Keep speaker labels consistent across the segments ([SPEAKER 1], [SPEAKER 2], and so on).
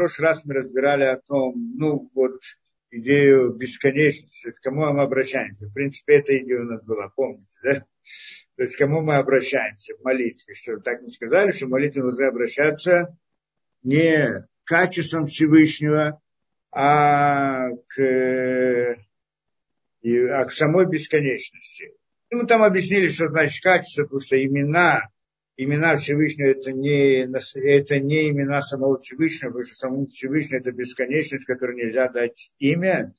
[SPEAKER 1] прошлый раз мы разбирали о том, ну вот, идею бесконечности, к кому мы обращаемся. В принципе, эта идея у нас была, помните, да? То есть, к кому мы обращаемся в молитве. Что так мы сказали, что в молитве нужно обращаться не к качествам Всевышнего, а к, а к самой бесконечности. И мы там объяснили, что значит качество, потому что имена имена Всевышнего это не, это не имена самого Всевышнего, потому что самому Всевышнему это бесконечность, которой нельзя дать имя.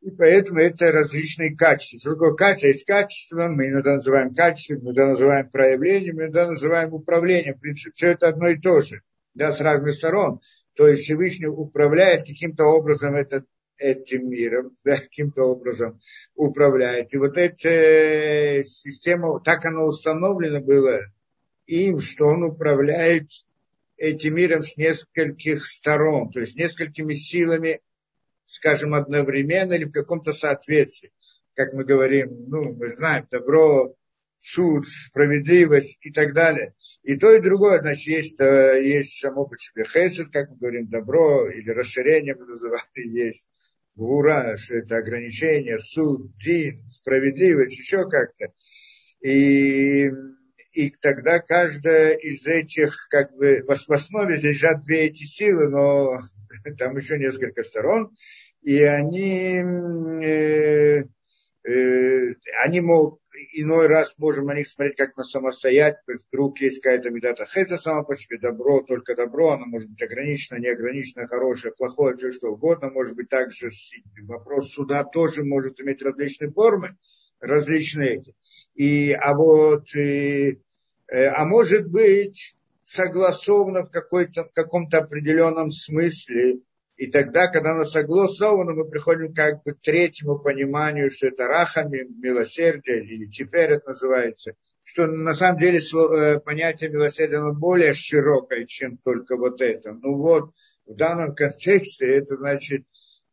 [SPEAKER 1] И поэтому это различные качества. Такое качество? Есть качество, мы иногда называем качеством, иногда называем проявлением, иногда называем управлением. В принципе, все это одно и то же, да, с разных сторон. То есть Всевышний управляет каким-то образом этот, этим миром, да, каким-то образом управляет. И вот эта система, так она установлена была им, что он управляет этим миром с нескольких сторон, то есть несколькими силами, скажем, одновременно или в каком-то соответствии. Как мы говорим, ну, мы знаем, добро, суд, справедливость и так далее. И то, и другое, значит, есть, э, есть само по себе хесед, как мы говорим, добро или расширение мы называли, есть гура, что это ограничение, суд, дин, справедливость, еще как-то. И и тогда каждая из этих, как бы, в основе лежат две эти силы, но там еще несколько сторон, и они, э, э, они могут, иной раз можем на них смотреть как на самостоятельность, вдруг есть какая-то медата хеса сама по себе, добро, только добро, оно может быть ограничено, неограничено, хорошее, плохое, все что угодно, может быть также вопрос суда тоже может иметь различные формы, различные эти. И, а вот и, Э, а может быть согласовано в, какой-то, в каком-то определенном смысле. И тогда, когда оно согласовано, мы приходим как бы к третьему пониманию, что это рахами, милосердие, или теперь это называется, что на самом деле э, понятие милосердия оно более широкое, чем только вот это. Ну вот, в данном контексте это значит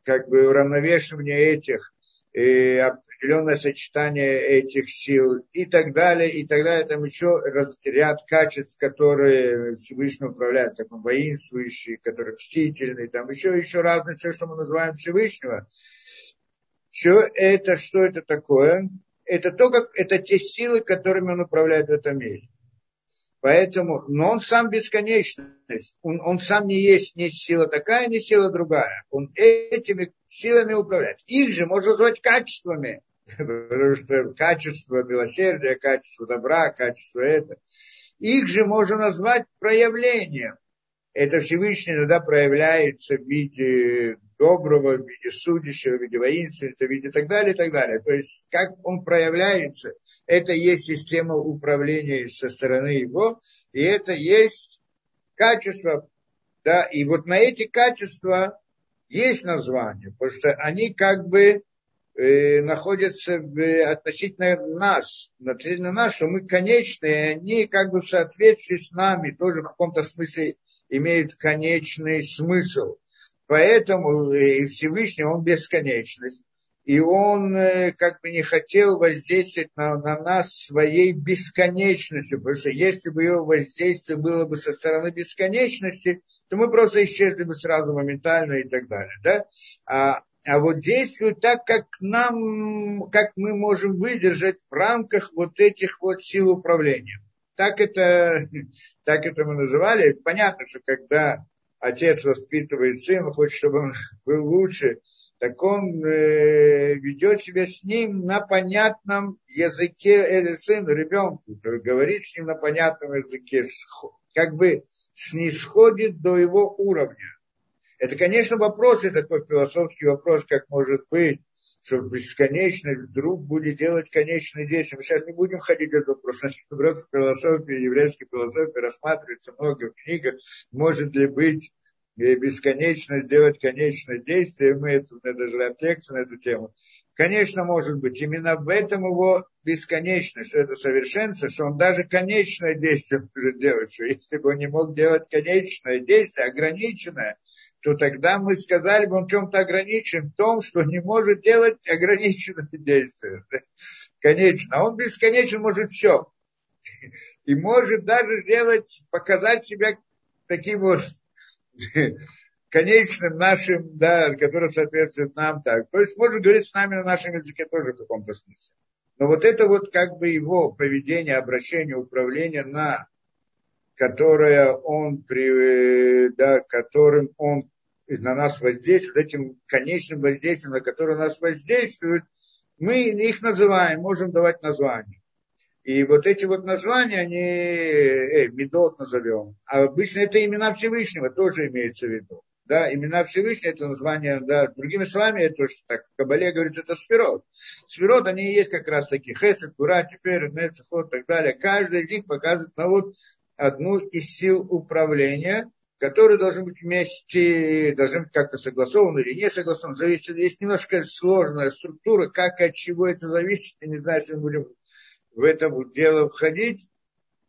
[SPEAKER 1] как бы уравновешивание этих и определенное сочетание этих сил и так далее, и так далее. Там еще ряд качеств, которые Всевышний управляет, как он воинствующий, который мстительный, там еще, еще разное, все, что мы называем Всевышнего. Все это, что это такое? Это то, как, это те силы, которыми он управляет в этом мире. Поэтому, но он сам бесконечность. Он, он сам не есть ни сила такая, ни сила другая. Он этими силами управляет. Их же можно назвать качествами. Потому что качество милосердия, качество добра, качество это. Их же можно назвать проявлением. Это Всевышний иногда проявляется в виде доброго, в виде судящего, в виде воинственного, в виде так далее, и так далее. То есть, как он проявляется – это есть система управления со стороны его, и это есть качество, да, и вот на эти качества есть название, потому что они как бы э, находятся в, относительно нас, относительно нас, что мы конечные, и они как бы в соответствии с нами тоже в каком-то смысле имеют конечный смысл. Поэтому э, Всевышний, он бесконечность и он э, как бы не хотел воздействовать на, на нас своей бесконечностью, потому что если бы его воздействие было бы со стороны бесконечности, то мы просто исчезли бы сразу моментально и так далее. Да? А, а вот действует так, как нам, как мы можем выдержать в рамках вот этих вот сил управления. Так это, так это мы называли. Понятно, что когда отец воспитывает сына, хочет, чтобы он был лучше, так он э, ведет себя с ним на понятном языке, э, сын, ребенку, говорит с ним на понятном языке, как бы снисходит до его уровня. Это, конечно, вопрос, это такой философский вопрос, как может быть, что бесконечно вдруг будет делать конечные действия. Мы сейчас не будем ходить этот вопрос. Значит, вопрос философии, еврейской философии рассматривается много в книгах. Может ли быть бесконечно сделать конечное действие, мы это, это даже лекцию на эту тему. Конечно, может быть, именно в этом его бесконечность, что это совершенство, что он даже конечное действие может делать, что если бы он не мог делать конечное действие, ограниченное, то тогда мы сказали бы, он чем-то ограничен в том, что не может делать ограниченное действие. Конечно. А он бесконечен может все. И может даже сделать, показать себя таким вот конечным нашим, да, который соответствует нам так. То есть можно говорить с нами на нашем языке тоже в каком-то смысле. Но вот это вот как бы его поведение, обращение, управление на которое он, при, да, которым он на нас воздействует, этим конечным воздействием, на которое нас воздействует, мы их называем, можем давать названия. И вот эти вот названия, они, э, медот назовем. А обычно это имена Всевышнего тоже имеется в виду. Да, имена Всевышнего это название, да, другими словами, это что так в Кабале говорится, это сферот. Сферот, они есть как раз такие, хесед, кура, теперь, нецехот и так далее. Каждый из них показывает на вот одну из сил управления, которые должны быть вместе, должны быть как-то согласованы или не согласованы. Зависит, есть немножко сложная структура, как и от чего это зависит. Я не знаю, если мы будем в это дело входить,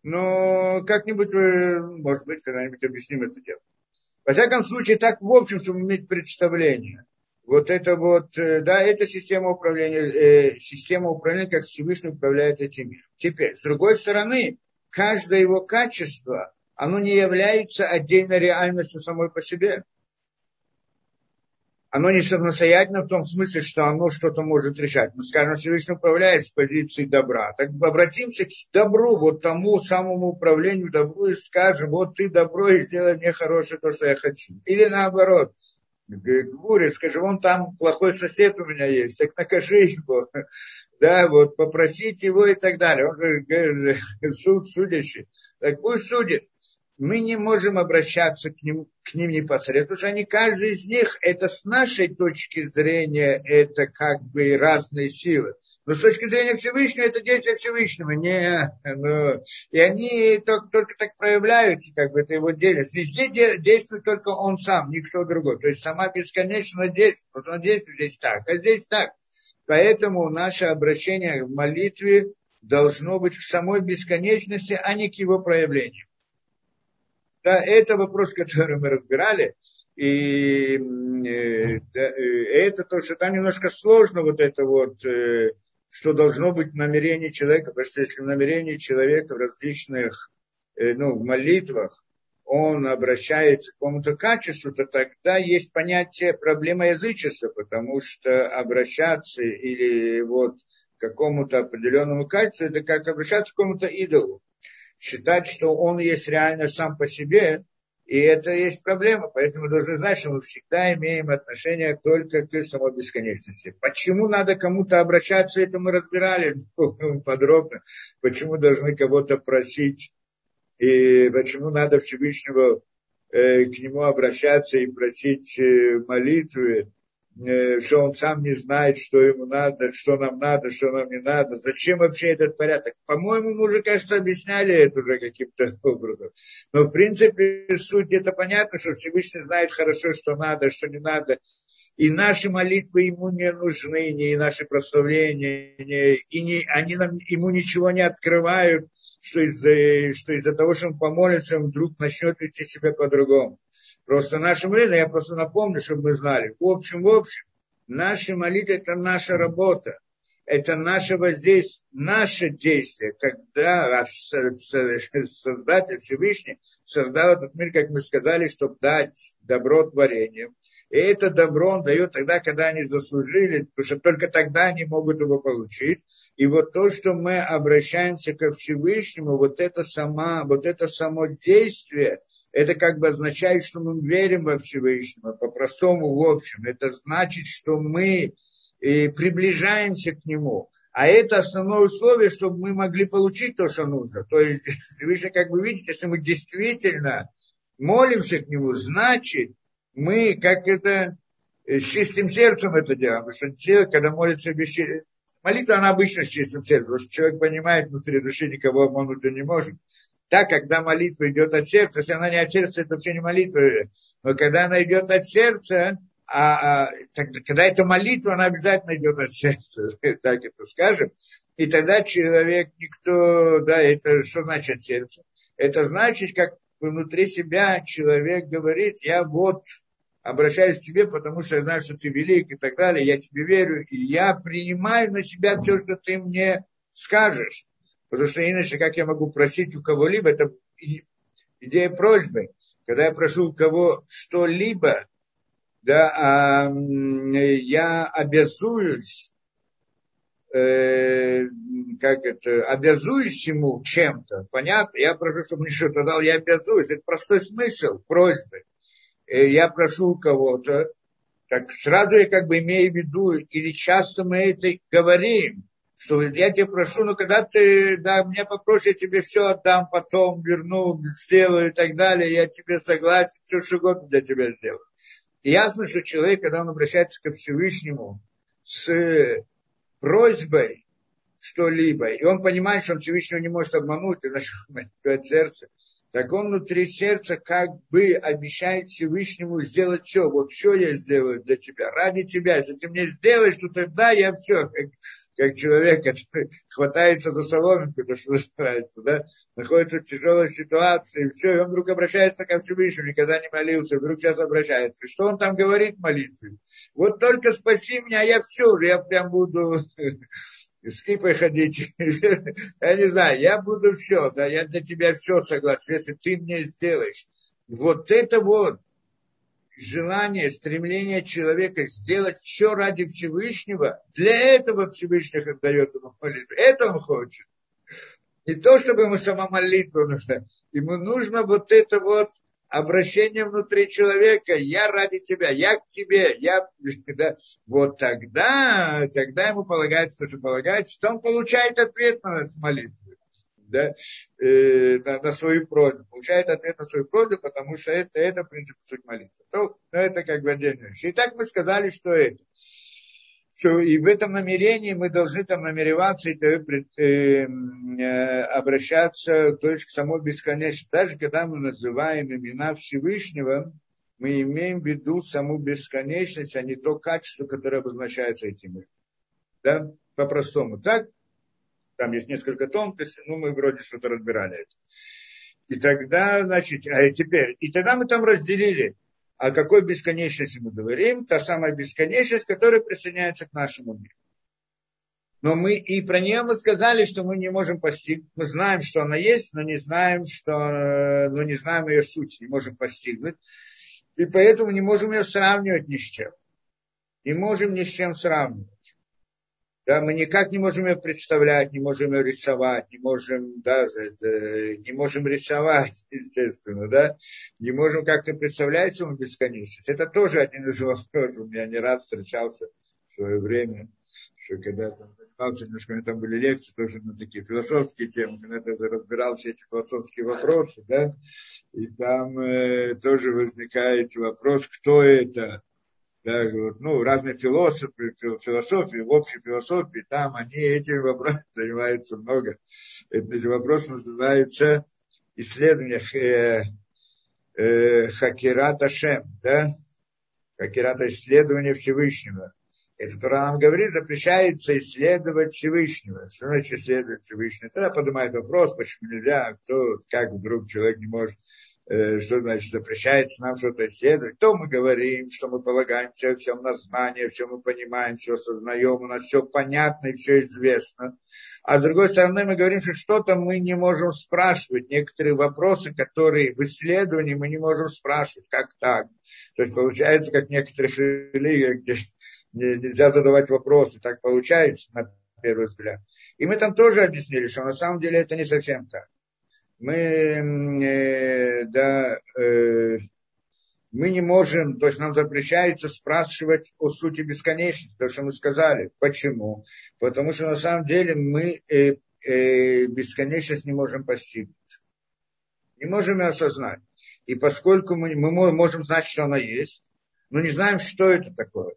[SPEAKER 1] но как-нибудь, может быть, когда-нибудь объясним это дело. Во всяком случае, так в общем, чтобы иметь представление. Вот это вот, э, да, это система управления, э, система управления, как Всевышний управляет этим миром. Теперь, с другой стороны, каждое его качество, оно не является отдельной реальностью самой по себе оно не самостоятельно в том смысле, что оно что-то может решать. Мы скажем, Всевышний управляет с позиции добра. Так обратимся к добру, вот тому самому управлению добру и скажем, вот ты добро и сделай мне хорошее то, что я хочу. Или наоборот, к скажи, вон там плохой сосед у меня есть, так накажи его. Да, вот попросить его и так далее. Он же суд судящий. Так пусть судит мы не можем обращаться к ним, к ним непосредственно, потому что они, каждый из них, это с нашей точки зрения, это как бы разные силы. Но с точки зрения Всевышнего, это действие Всевышнего. Не, ну, и они только, только так проявляются, как бы это его деятельность. Везде действует только он сам, никто другой. То есть сама бесконечно действует. Потому что он действует здесь так, а здесь так. Поэтому наше обращение в молитве должно быть к самой бесконечности, а не к его проявлению. Да, это вопрос, который мы разбирали. И э, э, это то, что там немножко сложно вот это вот, э, что должно быть намерение человека, потому что если намерение человека в различных ну, в молитвах, он обращается к какому-то качеству, то тогда есть понятие проблема язычества, потому что обращаться или вот к какому-то определенному качеству, это как обращаться к какому-то идолу считать, что он есть реально сам по себе, и это есть проблема. Поэтому мы должны знать, что мы всегда имеем отношение только к самой бесконечности. Почему надо кому-то обращаться, это мы разбирали подробно. Почему должны кого-то просить, и почему надо Всевышнего э, к нему обращаться и просить э, молитвы. Э, что он сам не знает, что ему надо, что нам надо, что нам не надо. Зачем вообще этот порядок? По-моему, мы уже, кажется, объясняли это уже каким-то образом. Но, в принципе, суть это понятно, что Всевышний знает хорошо, что надо, что не надо. И наши молитвы ему не нужны, ни наши прославления, ни, и не, они нам, ему ничего не открывают, что из-за что из того, что он помолится, он вдруг начнет вести себя по-другому. Просто наша молитва, я просто напомню, чтобы мы знали. В общем, в общем, наша молитва – это наша работа. Это наше воздействие, наше действие, когда Создатель Всевышний создал этот мир, как мы сказали, чтобы дать добро творениям. И это добро он дает тогда, когда они заслужили, потому что только тогда они могут его получить. И вот то, что мы обращаемся ко Всевышнему, вот это, сама, вот это само действие – это как бы означает, что мы верим во Всевышнего, по-простому, в общем. Это значит, что мы э, приближаемся к Нему. А это основное условие, чтобы мы могли получить то, что нужно. То есть, вы же как бы видите, если мы действительно молимся к Нему, значит, мы как это э, с чистым сердцем это делаем. Потому что человек, когда молится без Молитва, она обычно с чистым сердцем, потому что человек понимает, внутри души никого обмануть не может. Так, когда молитва идет от сердца, если она не от сердца, это вообще не молитва. Но когда она идет от сердца, а, а так, когда это молитва, она обязательно идет от сердца, так это скажем. И тогда человек, никто, да, это что значит сердце? Это значит, как внутри себя человек говорит, я вот обращаюсь к тебе, потому что я знаю, что ты велик и так далее, я тебе верю, и я принимаю на себя все, что ты мне скажешь. Потому что иначе как я могу просить у кого-либо, это идея просьбы. Когда я прошу у кого что-либо, да, а, я обязуюсь, э, как это, обязуюсь ему чем-то, понятно? Я прошу, чтобы мне что-то дал, я обязуюсь. Это простой смысл просьбы. Э, я прошу у кого-то, так сразу я как бы имею в виду, или часто мы это говорим, что я тебя прошу, но когда ты да, меня попросишь, я тебе все отдам, потом верну, сделаю и так далее, я тебе согласен, все что угодно для тебя сделаю. И ясно, что человек, когда он обращается ко Всевышнему с просьбой что-либо, и он понимает, что он Всевышнего не может обмануть, и значит, сердце, так он внутри сердца как бы обещает Всевышнему сделать все. Вот все я сделаю для тебя, ради тебя. Если ты мне сделаешь, то тогда я все, как, человек, который хватается за соломинку, то что называется, да, находится в тяжелой ситуации, и все, и он вдруг обращается ко Всевышнему, никогда не молился, вдруг сейчас обращается. И что он там говорит в молитве? Вот только спаси меня, я все, я прям буду с кипой ходить. я не знаю, я буду все, да, я для тебя все согласен, если ты мне сделаешь. Вот это вот желание, стремление человека сделать все ради Всевышнего, для этого Всевышний дает ему молитву. Это он хочет. Не то, чтобы ему сама молитва нужна. Ему нужно вот это вот обращение внутри человека, я ради тебя, я к тебе, я, да, вот тогда, тогда ему полагается, что полагается, что он получает ответ на молитву, да, э, на, на свою просьбу, получает ответ на свою просьбу, потому что это, это принцип суть молитвы. То, ну, это как бы отдельная вещь. И так мы сказали, что это что и в этом намерении мы должны там намереваться и э, э, обращаться то есть к самой бесконечности. Даже когда мы называем имена Всевышнего, мы имеем в виду саму бесконечность, а не то качество, которое обозначается этим. Да? По-простому. Так? Там есть несколько тонкостей, но мы вроде что-то разбирали это. И тогда, значит, а теперь, и тогда мы там разделили о какой бесконечности мы говорим? Та самая бесконечность, которая присоединяется к нашему миру. Но мы и про нее мы сказали, что мы не можем постигнуть. Мы знаем, что она есть, но не знаем, что, но не знаем ее суть, не можем постигнуть. И поэтому не можем ее сравнивать ни с чем. Не можем ни с чем сравнивать. Да, мы никак не можем ее представлять, не можем ее рисовать, не можем, да, не можем рисовать, естественно, да, не можем как-то представлять саму бесконечность. Это тоже один из вопросов. У меня не раз встречался в свое время, что когда там занимался, немножко у меня там были лекции тоже на такие философские темы, когда я разбирал все эти философские вопросы, да, и там э, тоже возникает вопрос, кто это, да, ну, разные философы, философии, в общей философии, там они этими вопросами занимаются много. Эти вопросы называются исследование э, э, Хакирата Шем, да, Хакирата исследование Всевышнего. Это Тура нам говорит, запрещается исследовать Всевышнего. Что значит исследовать Всевышнего? Тогда поднимает вопрос, почему нельзя, кто, как вдруг человек не может что значит запрещается нам что-то исследовать, то мы говорим, что мы полагаемся всем на знание, все мы понимаем, все сознаем, у нас все понятно и все известно. А с другой стороны, мы говорим, что что-то мы не можем спрашивать, некоторые вопросы, которые в исследовании мы не можем спрашивать, как так. То есть получается, как в некоторых религиях, где нельзя задавать вопросы, так получается на первый взгляд. И мы там тоже объяснили, что на самом деле это не совсем так мы, э, да, э, мы не можем, то есть нам запрещается спрашивать о сути бесконечности, то, что мы сказали. Почему? Потому что на самом деле мы э, бесконечность не можем постигнуть. Не можем ее осознать. И поскольку мы, мы можем знать, что она есть, но не знаем, что это такое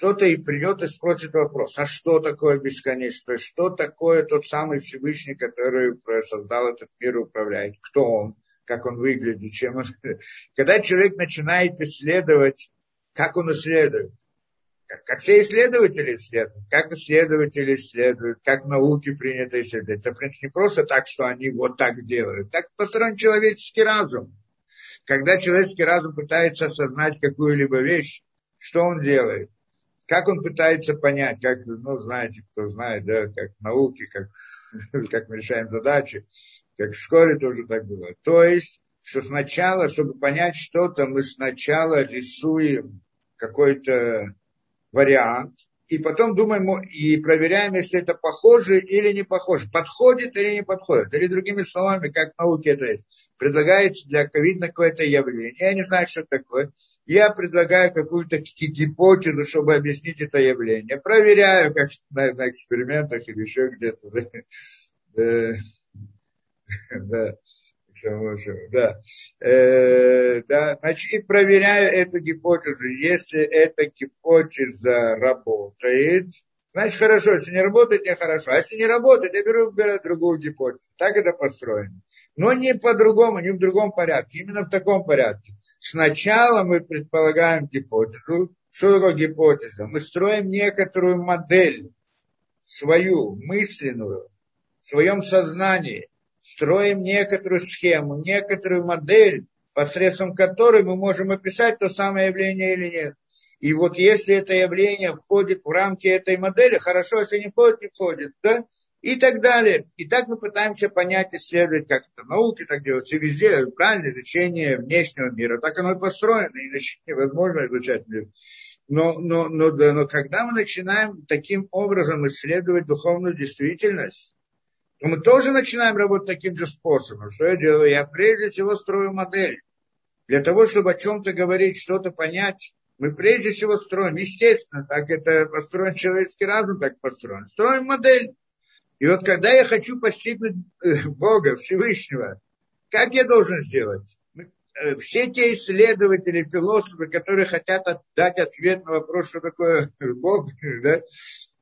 [SPEAKER 1] кто-то и придет и спросит вопрос, а что такое бесконечное, что такое тот самый Всевышний, который создал этот мир и управляет, кто он, как он выглядит, чем он... Когда человек начинает исследовать, как он исследует, как, как все исследователи исследуют, как исследователи исследуют, как науки принято исследовать. Это, в принципе, не просто так, что они вот так делают. Так построен человеческий разум. Когда человеческий разум пытается осознать какую-либо вещь, что он делает? Как он пытается понять, как, ну, знаете, кто знает, да, как в науке, как, как мы решаем задачи, как в школе тоже так было. То есть, что сначала, чтобы понять что-то, мы сначала рисуем какой-то вариант, и потом думаем и проверяем, если это похоже или не похоже, подходит или не подходит. Или другими словами, как в науке это есть, предлагается для видно какое-то явление. Я не знаю, что такое. Я предлагаю какую-то гипотезу, чтобы объяснить это явление. Проверяю, как на, на экспериментах или еще где-то. Да. да да. Э, да, значит, и проверяю эту гипотезу. Если эта гипотеза работает, значит хорошо, если не работает, не хорошо. А если не работает, я беру, беру другую гипотезу. Так это построено. Но не по-другому, не в другом порядке, именно в таком порядке. Сначала мы предполагаем гипотезу. Что такое гипотеза? Мы строим некоторую модель свою, мысленную, в своем сознании, строим некоторую схему, некоторую модель, посредством которой мы можем описать то самое явление или нет. И вот если это явление входит в рамки этой модели, хорошо, если не входит, не входит, да? И так далее. И так мы пытаемся понять, исследовать, как это науки так делается, и везде правильное изучение внешнего мира. Так оно и построено, иначе невозможно изучать мир. Но, но, но, да, но когда мы начинаем таким образом исследовать духовную действительность, то мы тоже начинаем работать таким же способом. Что я делаю? Я прежде всего строю модель. Для того, чтобы о чем-то говорить, что-то понять, мы прежде всего строим, естественно, так это построен человеческий разум, так построен. Строим модель. И вот когда я хочу постигнуть э, Бога, Всевышнего, как я должен сделать? Э, все те исследователи, философы, которые хотят дать ответ на вопрос, что такое Бог, да?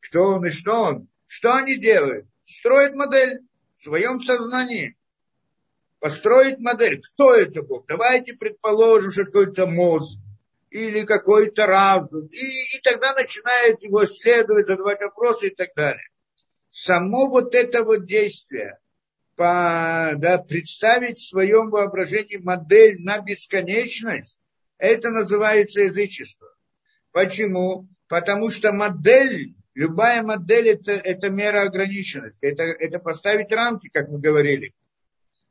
[SPEAKER 1] кто он и что он, что они делают? строит модель в своем сознании. Построить модель. Кто это Бог? Давайте предположим, что какой-то мозг или какой-то разум. И, и тогда начинает его исследовать, задавать вопросы и так далее. Само вот это вот действие, по, да, представить в своем воображении модель на бесконечность, это называется язычество. Почему? Потому что модель Любая модель это, это мера ограниченности. Это, это поставить рамки, как мы говорили.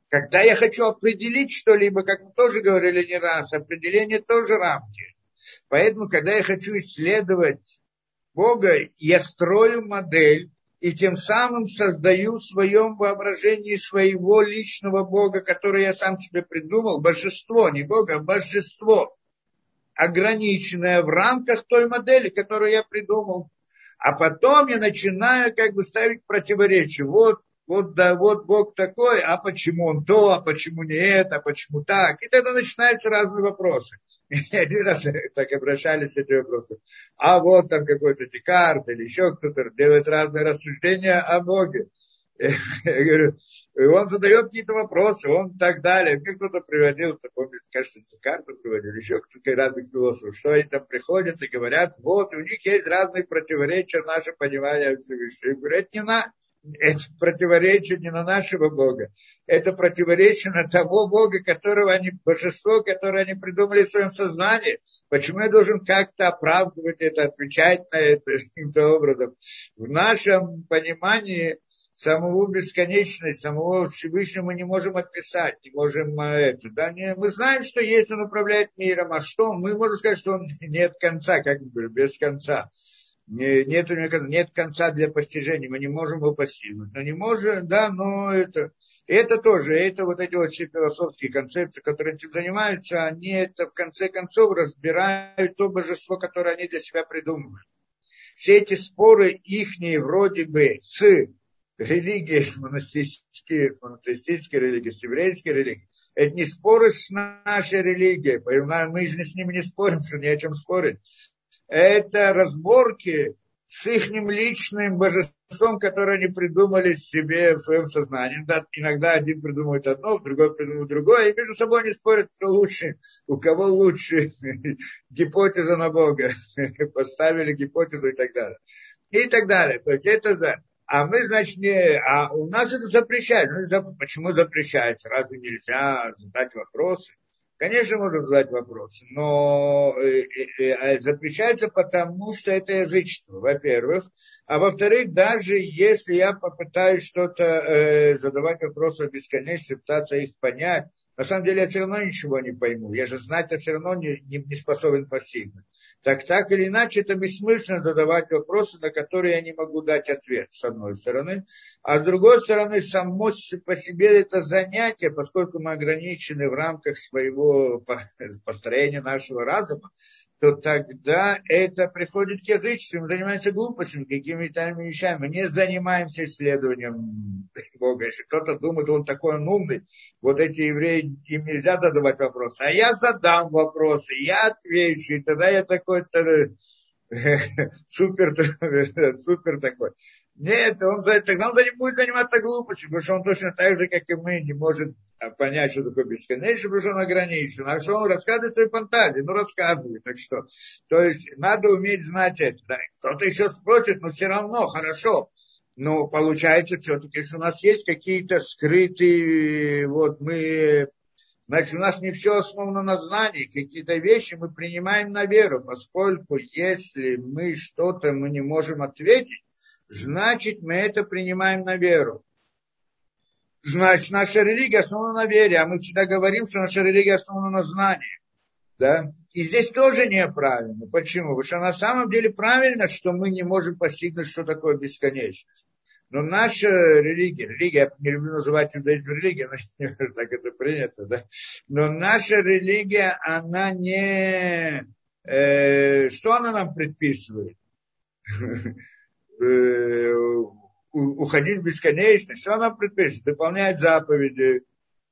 [SPEAKER 1] Когда я хочу определить что-либо, как мы тоже говорили не раз, определение тоже рамки. Поэтому, когда я хочу исследовать Бога, я строю модель и тем самым создаю в своем воображении своего личного Бога, который я сам себе придумал, божество, не Бога, а божество, ограниченное в рамках той модели, которую я придумал. А потом я начинаю как бы ставить противоречие. Вот, вот, да, вот Бог такой, а почему он то, а почему не это, а почему так. И тогда начинаются разные вопросы. И один раз так обращались эти вопросы. А вот там какой-то Декарт или еще кто-то делает разные рассуждения о Боге. Я говорю, и он задает какие-то вопросы, он так далее. Мне кто-то приводил, помню, кажется, карту приводил, еще кто-то разных философов, что они там приходят и говорят, вот, у них есть разные противоречия, наше понимание Всевышнего. Я говорю, это не на, это противоречие не на нашего Бога, это противоречие на того Бога, которого они, божество, которое они придумали в своем сознании. Почему я должен как-то оправдывать это, отвечать на это каким-то образом? В нашем понимании самого бесконечность, самого Всевышнего мы не можем описать, не можем а, это. Да? Не, мы знаем, что есть, он управляет миром, а что? Мы можем сказать, что он нет конца, как без конца. Не, нет, нет конца для постижения, мы не можем его постигнуть. Но не можем, да, но это, это тоже, это вот эти вот все философские концепции, которые этим занимаются, они это в конце концов разбирают то божество, которое они для себя придумывают. Все эти споры ихние вроде бы с религии, с монастические, с монотеистические религии, с еврейской религией. Это не споры с нашей религией. Мы же с ними не спорим, что не о чем спорить. Это разборки с их личным божеством, которое они придумали себе в своем сознании. Да, иногда один придумывает одно, другой придумывает другое, и между собой они спорят, кто лучше, у кого лучше гипотеза на Бога. Поставили гипотезу и так далее. И так далее. То есть это за а мы, значит, не, а у нас это запрещают. Ну, за, почему запрещается? Разве нельзя задать вопросы? Конечно, можно задать вопросы, но э, э, э, запрещается потому, что это язычество, во-первых. А во-вторых, даже если я попытаюсь что-то задавать вопросы о бесконечности, пытаться их понять, на самом деле я все равно ничего не пойму. Я же знать-то все равно не, не, не способен постигнуть. Так так или иначе, это бессмысленно задавать вопросы, на которые я не могу дать ответ, с одной стороны. А с другой стороны, само по себе это занятие, поскольку мы ограничены в рамках своего построения нашего разума, то тогда это приходит к язычеству, мы занимаемся глупостями, какими-то вещами. Мы не занимаемся исследованием Бога. Если кто-то думает, он такой умный, вот эти евреи, им нельзя задавать вопросы. А я задам вопросы, я отвечу, и тогда я такой-то супер, супер такой. Нет, он, тогда он будет заниматься глупостью, потому что он точно так же, как и мы, не может понять, что такое бесконечность, потому что он ограничен. А что он рассказывает свои фантазии? Ну, рассказывает. Так что, то есть, надо уметь знать это. Да. Кто-то еще спросит, но все равно, хорошо. Но получается все-таки, что у нас есть какие-то скрытые, вот мы, значит, у нас не все основано на знании, какие-то вещи мы принимаем на веру, поскольку если мы что-то мы не можем ответить, значит, мы это принимаем на веру. Значит, наша религия основана на вере, а мы всегда говорим, что наша религия основана на знании. Да? И здесь тоже неправильно. Почему? Потому что на самом деле правильно, что мы не можем постигнуть, что такое бесконечность. Но наша религия, религия, я не люблю называть иудаизм религией, но так это принято, да? Но наша религия, она не... Э, что она нам предписывает? Э, уходить в бесконечность, что нам предписывает? Выполнять заповеди,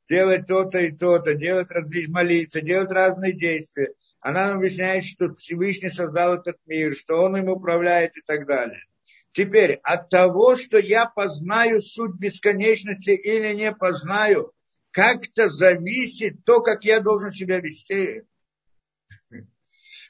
[SPEAKER 1] делать то-то и то-то, делать различные, молиться, делать разные действия. Она нам объясняет, что Всевышний создал этот мир, что он им управляет и так далее. Теперь, от того, что я познаю суть бесконечности или не познаю, как-то зависит то, как я должен себя вести.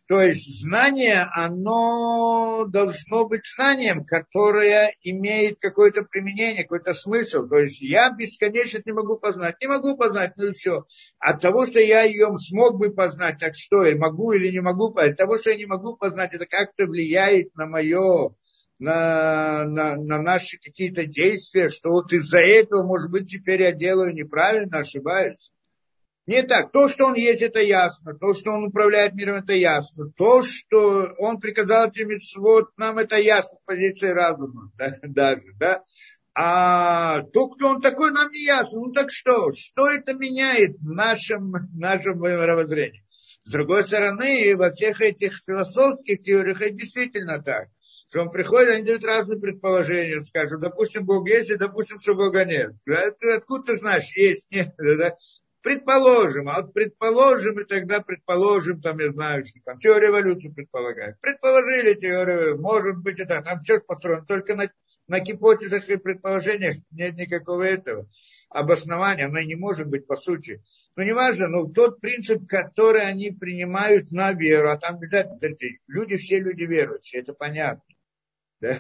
[SPEAKER 1] То есть знание, оно должно быть знанием, которое имеет какое-то применение, какой-то смысл. То есть я бесконечность не могу познать. Не могу познать, ну и все. От того, что я ее смог бы познать, так что, я могу или не могу, от того, что я не могу познать, это как-то влияет на мое на, на, на наши какие-то действия, что вот из-за этого, может быть, теперь я делаю неправильно, ошибаюсь. Не так. То, что он есть, это ясно. То, что он управляет миром, это ясно. То, что он приказал тебе вот нам это ясно с позиции разума да, даже, да. А то, кто он такой, нам не ясно. Ну так что? Что это меняет в нашем, нашем мировоззрении? С другой стороны, во всех этих философских теориях это действительно так. Что он приходит, они дают разные предположения, скажут, допустим, Бог есть, и допустим, что Бога нет. Откуда ты знаешь, есть, нет? Предположим, а вот предположим, и тогда предположим, там, я знаю, что там теория эволюции предполагает. Предположили теорию, может быть, это, там все построено, только на, на гипотезах и предположениях нет никакого этого обоснования, оно не может быть по сути. Но неважно, но тот принцип, который они принимают на веру, а там обязательно, смотрите, люди, все люди верующие, это понятно. Да?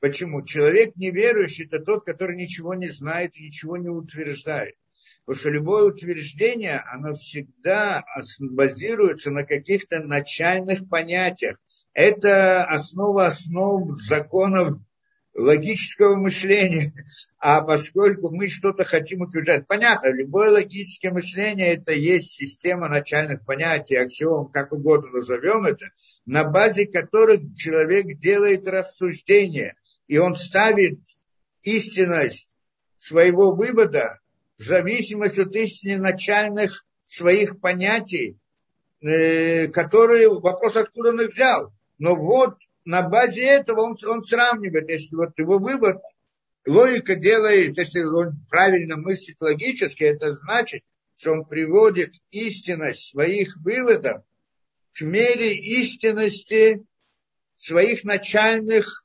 [SPEAKER 1] Почему? Человек неверующий, это тот, который ничего не знает и ничего не утверждает. Потому что любое утверждение, оно всегда базируется на каких-то начальных понятиях. Это основа основ законов логического мышления. А поскольку мы что-то хотим утверждать, понятно, любое логическое мышление это есть система начальных понятий, аксиом, как угодно назовем это, на базе которых человек делает рассуждение, и он ставит истинность своего вывода в зависимости от истины начальных своих понятий, э, которые, вопрос, откуда он их взял. Но вот на базе этого он, он сравнивает, если вот его вывод, логика делает, если он правильно мыслит логически, это значит, что он приводит истинность своих выводов к мере истинности своих начальных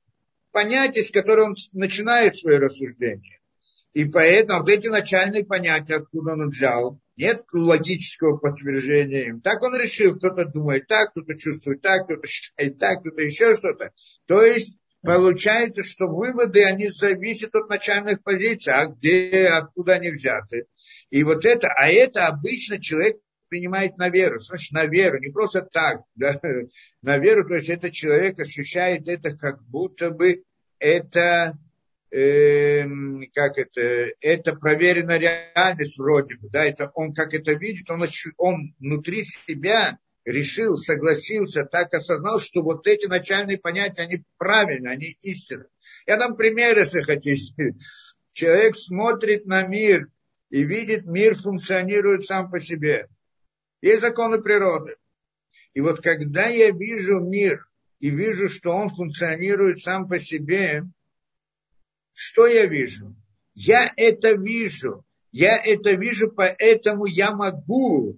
[SPEAKER 1] понятий, с которых он начинает свое рассуждение. И поэтому вот эти начальные понятия, откуда он взял, нет логического подтверждения им. Так он решил, кто-то думает так, кто-то чувствует так, кто-то считает так, кто-то еще что-то. То есть получается, что выводы, они зависят от начальных позиций, а где, откуда они взяты. И вот это, а это обычно человек принимает на веру. Значит, на веру, не просто так, да, на веру, то есть этот человек ощущает это, как будто бы это э, как это, это проверенная реальность вроде бы, да, это он как это видит, он, он внутри себя решил, согласился, так осознал, что вот эти начальные понятия, они правильны, они истинны. Я дам пример, если хотите. Человек смотрит на мир и видит, мир функционирует сам по себе. Есть законы природы. И вот когда я вижу мир и вижу, что он функционирует сам по себе, что я вижу? Я это вижу. Я это вижу, поэтому я могу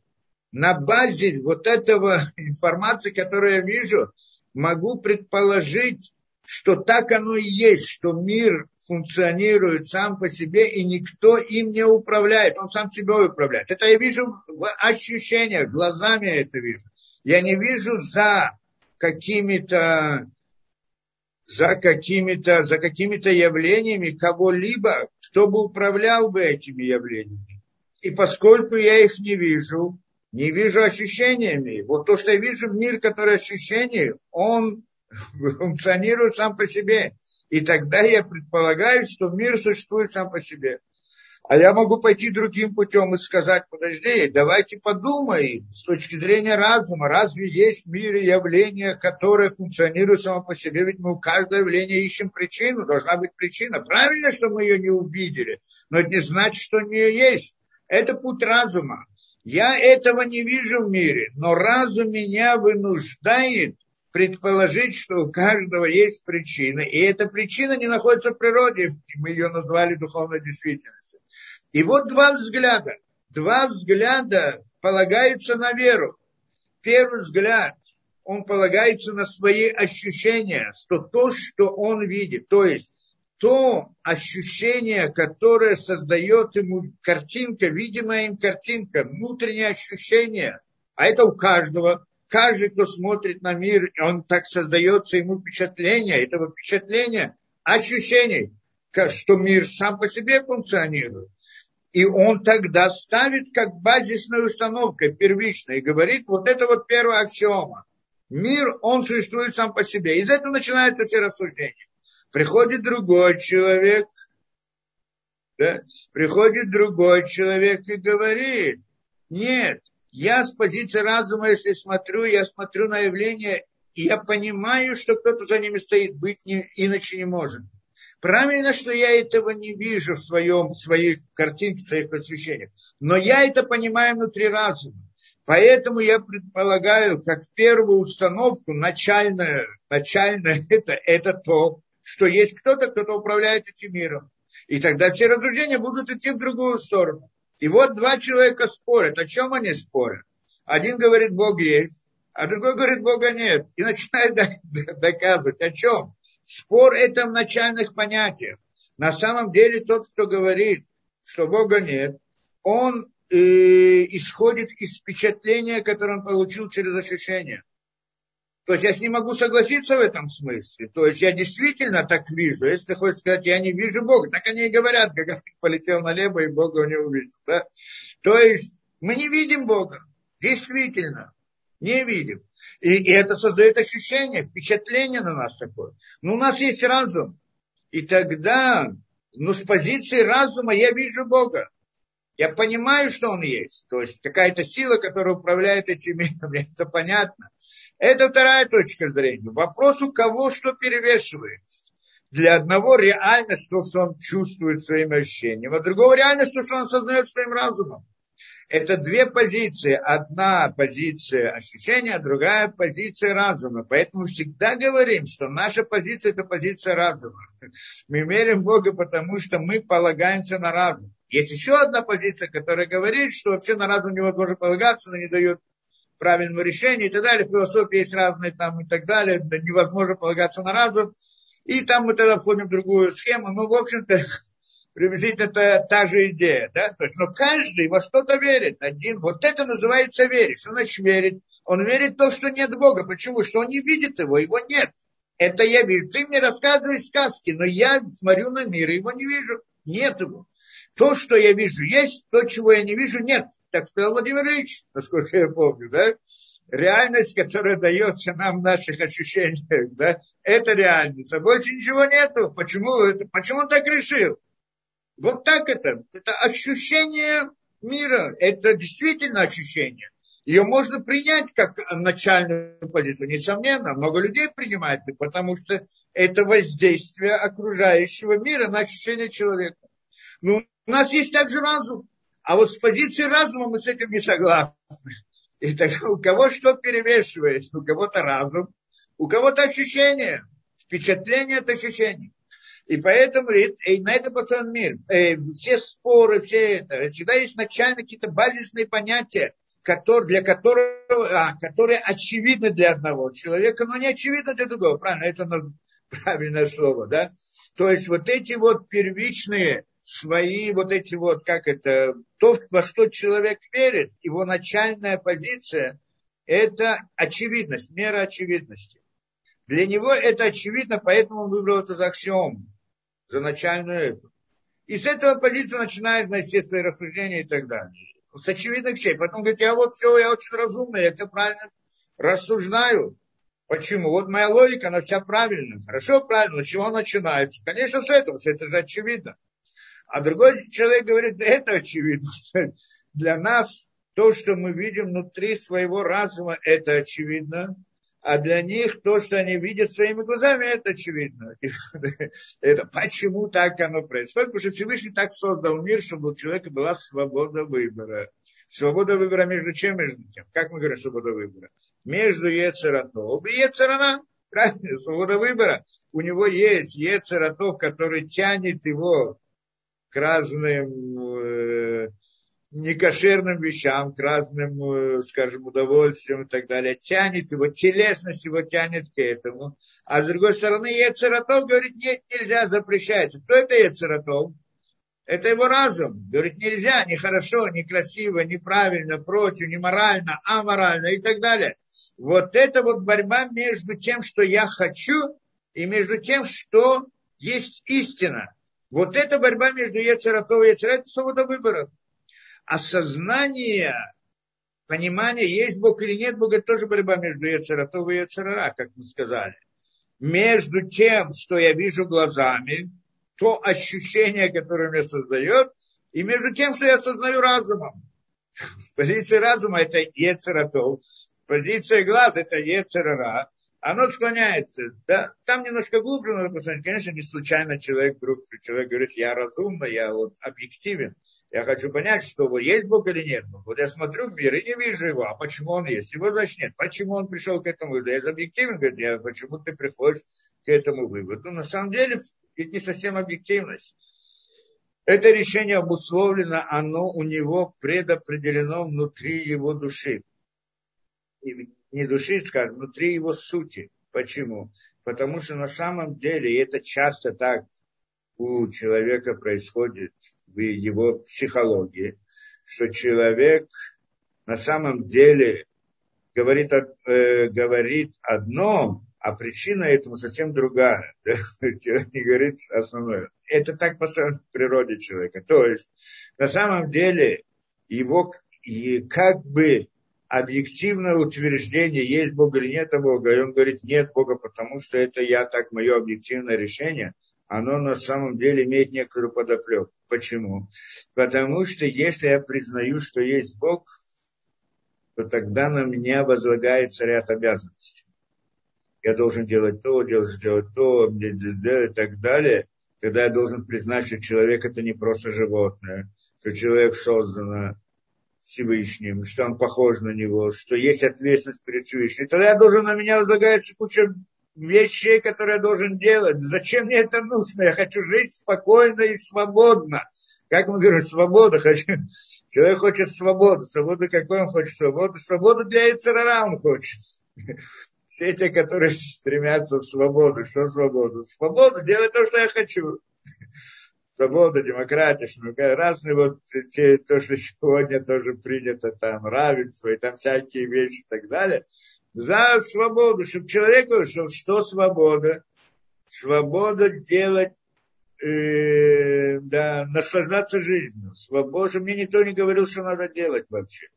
[SPEAKER 1] на базе вот этого информации, которую я вижу, могу предположить, что так оно и есть, что мир функционирует сам по себе, и никто им не управляет, он сам себя управляет. Это я вижу в ощущениях, глазами я это вижу. Я не вижу за какими-то за какими-то за какими-то явлениями кого-либо, кто бы управлял бы этими явлениями. И поскольку я их не вижу, не вижу ощущениями. Вот то, что я вижу, мир, который ощущений, он функционирует сам по себе. И тогда я предполагаю, что мир существует сам по себе. А я могу пойти другим путем и сказать, подожди, давайте подумаем с точки зрения разума, разве есть в мире явления, которые функционируют само по себе, ведь мы у каждого явления ищем причину, должна быть причина. Правильно, что мы ее не увидели, но это не значит, что у нее есть. Это путь разума. Я этого не вижу в мире, но разум меня вынуждает предположить, что у каждого есть причина, и эта причина не находится в природе, мы ее назвали духовной действительностью. И вот два взгляда. Два взгляда полагаются на веру. Первый взгляд, он полагается на свои ощущения, что то, что он видит, то есть то ощущение, которое создает ему картинка, видимая им картинка, внутреннее ощущение, а это у каждого, каждый, кто смотрит на мир, он так создается ему впечатление, этого впечатления, ощущений, что мир сам по себе функционирует. И он тогда ставит как базисную установку, первичную, и говорит, вот это вот первая аксиома. Мир, он существует сам по себе. Из этого начинаются все рассуждения. Приходит другой человек, да, приходит другой человек и говорит, нет, я с позиции разума, если смотрю, я смотрю на явление, и я понимаю, что кто-то за ними стоит, быть не, иначе не может. Правильно, что я этого не вижу в, своем, в своих картинках, в своих освещениях. Но я это понимаю внутри разума. Поэтому я предполагаю, как первую установку, начальная, начальная это, это то, что есть кто-то, кто-то управляет этим миром. И тогда все рассуждения будут идти в другую сторону. И вот два человека спорят. О чем они спорят? Один говорит, Бог есть, а другой говорит, Бога нет. И начинает доказывать. О чем? Спор это в начальных понятиях. На самом деле тот, кто говорит, что Бога нет, он э, исходит из впечатления, которое он получил через ощущение. То есть я с ним могу согласиться в этом смысле. То есть я действительно так вижу. Если ты хочешь сказать, я не вижу Бога, так они и говорят, как полетел на небо и Бога не увидел. Да? То есть мы не видим Бога. Действительно. Не видим. И, и это создает ощущение, впечатление на нас такое. Но у нас есть разум. И тогда, ну, с позиции разума я вижу Бога. Я понимаю, что Он есть. То есть какая-то сила, которая управляет этим миром. Это понятно. Это вторая точка зрения. Вопрос, у кого что перевешивает. Для одного реальность то, что он чувствует своим ощущением, а другого реальность то, что он осознает своим разумом. Это две позиции. Одна позиция ощущения, другая позиция разума. Поэтому всегда говорим, что наша позиция – это позиция разума. Мы верим в Бога, потому что мы полагаемся на разум. Есть еще одна позиция, которая говорит, что вообще на разум невозможно полагаться, но не дает правильного решения и так далее. В философии есть разные там и так далее. Да невозможно полагаться на разум. И там мы тогда входим в другую схему. Ну, в общем-то, приблизительно это та же идея. Да? То есть, но каждый во что-то верит. Один, вот это называется верить. Что значит верить? Он верит в то, что нет Бога. Почему? Что он не видит его, его нет. Это я вижу. Ты мне рассказываешь сказки, но я смотрю на мир, и его не вижу. Нет его. То, что я вижу, есть, то, чего я не вижу, нет так сказал Владимир Ильич, насколько я помню, да? реальность, которая дается нам в наших ощущениях, да, это реальность, а больше ничего нету. Почему, почему он так решил? Вот так это. Это ощущение мира. Это действительно ощущение. Ее можно принять как начальную позицию. Несомненно, много людей принимают, потому что это воздействие окружающего мира на ощущение человека. Ну, у нас есть также разум. А вот с позиции разума мы с этим не согласны. И тогда у кого что перемешивает? У кого-то разум, у кого-то ощущение. Впечатление от ощущений. И поэтому и, на это построен мир. Э, все споры, все это. Всегда есть начально какие-то базисные понятия, которые, для которого, а, которые очевидны для одного человека, но не очевидны для другого. Правильно, это правильное слово, да? То есть вот эти вот первичные свои вот эти вот, как это, то, во что человек верит, его начальная позиция, это очевидность, мера очевидности. Для него это очевидно, поэтому он выбрал это за аксиом, за начальную эту. И с этого позиции начинает, естественное рассуждение и так далее. С очевидных вещей. Потом говорит, я вот все, я очень разумный, я все правильно рассуждаю. Почему? Вот моя логика, она вся правильная. Хорошо, правильно. С чего начинается? Конечно, с этого, что это же очевидно. А другой человек говорит, да это очевидно. Для нас то, что мы видим внутри своего разума, это очевидно. А для них то, что они видят своими глазами, это очевидно. Это почему так оно происходит? Потому что Всевышний так создал мир, чтобы у человека была свобода выбора. Свобода выбора между чем, между тем? Как мы говорим свобода выбора? Между Ецератов и Ецерана. Правильно, свобода выбора. У него есть Ецератов, который тянет его к разным э, некошерным вещам, к разным, э, скажем, удовольствиям и так далее, тянет его, телесность его тянет к этому. А с другой стороны, Ецератов говорит, нет, нельзя, запрещается. Кто это Ецератов? Это его разум. Говорит, нельзя, нехорошо, некрасиво, неправильно, против, неморально, аморально и так далее. Вот это вот борьба между тем, что я хочу, и между тем, что есть истина. Вот эта борьба между Ецератом и Ецерат, это свобода выбора. Осознание, понимание, есть Бог или нет Бога, это тоже борьба между Ецератом и Ецерара, как мы сказали. Между тем, что я вижу глазами, то ощущение, которое мне создает, и между тем, что я осознаю разумом. Позиция разума – это Ецератов, позиция глаз – это Ецерара, оно склоняется. Да? Там немножко глубже надо посмотреть. Конечно, не случайно человек вдруг, человек говорит, я разумный, я вот объективен. Я хочу понять, что вот есть Бог или нет. Вот я смотрю в мир и не вижу его. А почему он есть? Его значит нет. Почему он пришел к этому выводу? Я объективен, говорит, я, почему ты приходишь к этому выводу? Ну, на самом деле, это не совсем объективность. Это решение обусловлено, оно у него предопределено внутри его души не души, скажем, внутри его сути. Почему? Потому что на самом деле, и это часто так у человека происходит в его психологии, что человек на самом деле говорит, э, говорит одно, а причина этому совсем другая. Да? Не говорит основное. Это так построено в природе человека. То есть, на самом деле, его и как бы объективное утверждение, есть Бог или нет Бога, и он говорит, нет Бога, потому что это я так, мое объективное решение, оно на самом деле имеет некоторую подоплеку. Почему? Потому что если я признаю, что есть Бог, то тогда на меня возлагается ряд обязанностей. Я должен делать то, делать, делать то, и так далее. Тогда я должен признать, что человек это не просто животное, что человек создан Всевышним, что он похож на него, что есть ответственность перед Всевышним. Тогда я должен, на меня возлагается куча вещей, которые я должен делать. Зачем мне это нужно? Я хочу жить спокойно и свободно. Как мы говорим, свобода. Хочу... Человек хочет свободы. Свобода какой он хочет? Свобода. Свобода для Ицерара он хочет. Все те, которые стремятся в свободу. Что свобода? Свобода делать то, что я хочу свобода, демократия, разные вот те, то, что сегодня тоже принято, там равенство и там всякие вещи и так далее. За свободу, чтобы человеку, что, что свобода? Свобода делать, э, да, наслаждаться жизнью. Свобода, мне никто не говорил, что надо делать вообще.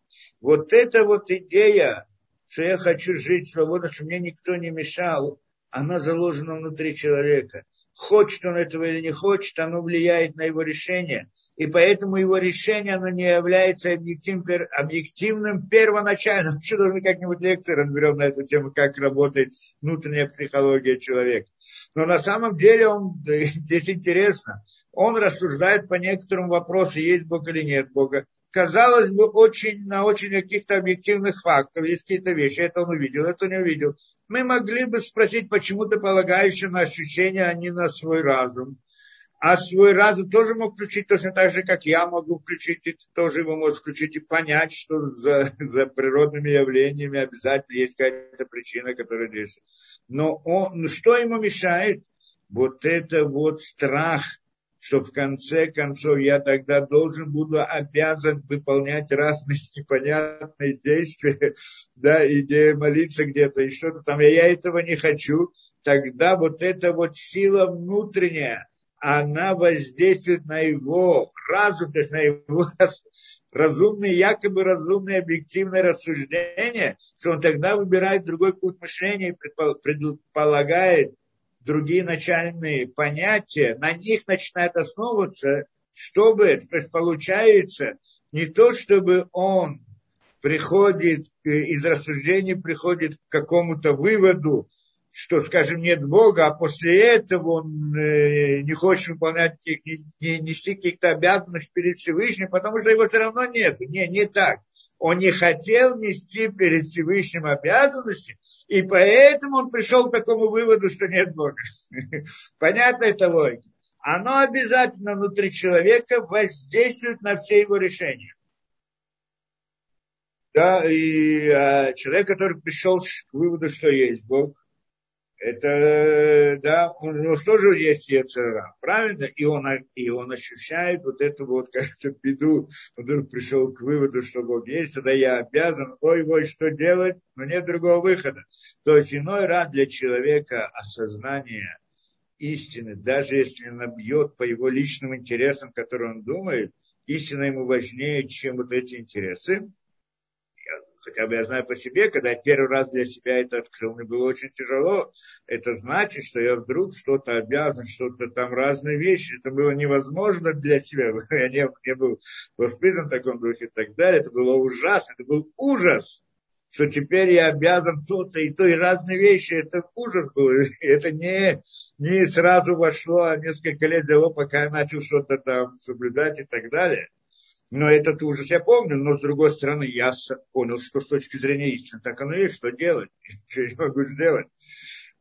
[SPEAKER 1] Вот эта вот идея что я хочу жить свободно, чтобы мне никто не мешал, она заложена внутри человека. Хочет он этого или не хочет, оно влияет на его решение. И поэтому его решение оно не является объективным, объективным первоначальным. Еще должны как-нибудь лекции разберем на эту тему, как работает внутренняя психология человека. Но на самом деле он, здесь интересно, он рассуждает по некоторым вопросам, есть Бог или нет Бога казалось бы, очень, на очень каких-то объективных фактов, есть какие-то вещи, это он увидел, это не увидел. Мы могли бы спросить, почему ты полагаешься на ощущения, а не на свой разум. А свой разум тоже мог включить точно так же, как я могу включить, и ты тоже его можешь включить и понять, что за, за природными явлениями обязательно есть какая-то причина, которая действует. Но он, что ему мешает? Вот это вот страх – что в конце концов я тогда должен буду обязан выполнять разные непонятные действия, да, и молиться где-то, и что-то там, я этого не хочу, тогда вот эта вот сила внутренняя, она воздействует на его разум, то есть на его разумное, якобы разумное объективное рассуждение, что он тогда выбирает другой путь мышления и предполагает, другие начальные понятия, на них начинает основываться, чтобы, то есть получается, не то, чтобы он приходит из рассуждений, приходит к какому-то выводу, что, скажем, нет Бога, а после этого он э, не хочет выполнять, не, нести каких-то обязанностей перед Всевышним, потому что его все равно нет. Не, не так он не хотел нести перед Всевышним обязанности, и поэтому он пришел к такому выводу, что нет Бога. Понятно это логика. Оно обязательно внутри человека воздействует на все его решения. Да, и а, человек, который пришел к выводу, что есть Бог, это, да, у него тоже есть Ецера, правильно? И он, и он ощущает вот эту вот как-то беду, вдруг пришел к выводу, что Бог есть, тогда я обязан, ой-ой, что делать, но нет другого выхода. То есть иной раз для человека осознание истины, даже если она бьет по его личным интересам, которые он думает, истина ему важнее, чем вот эти интересы, хотя бы я знаю по себе, когда я первый раз для себя это открыл, мне было очень тяжело. Это значит, что я вдруг что-то обязан, что-то там разные вещи. Это было невозможно для себя. Я не, не был воспитан в таком духе и так далее. Это было ужасно, это был ужас что теперь я обязан то-то и то, и разные вещи. Это ужас был. Это не, не сразу вошло, а несколько лет дело, пока я начал что-то там соблюдать и так далее. Но этот ужас я помню, но с другой стороны, я понял, что с точки зрения истины так оно есть, что делать, что я могу сделать.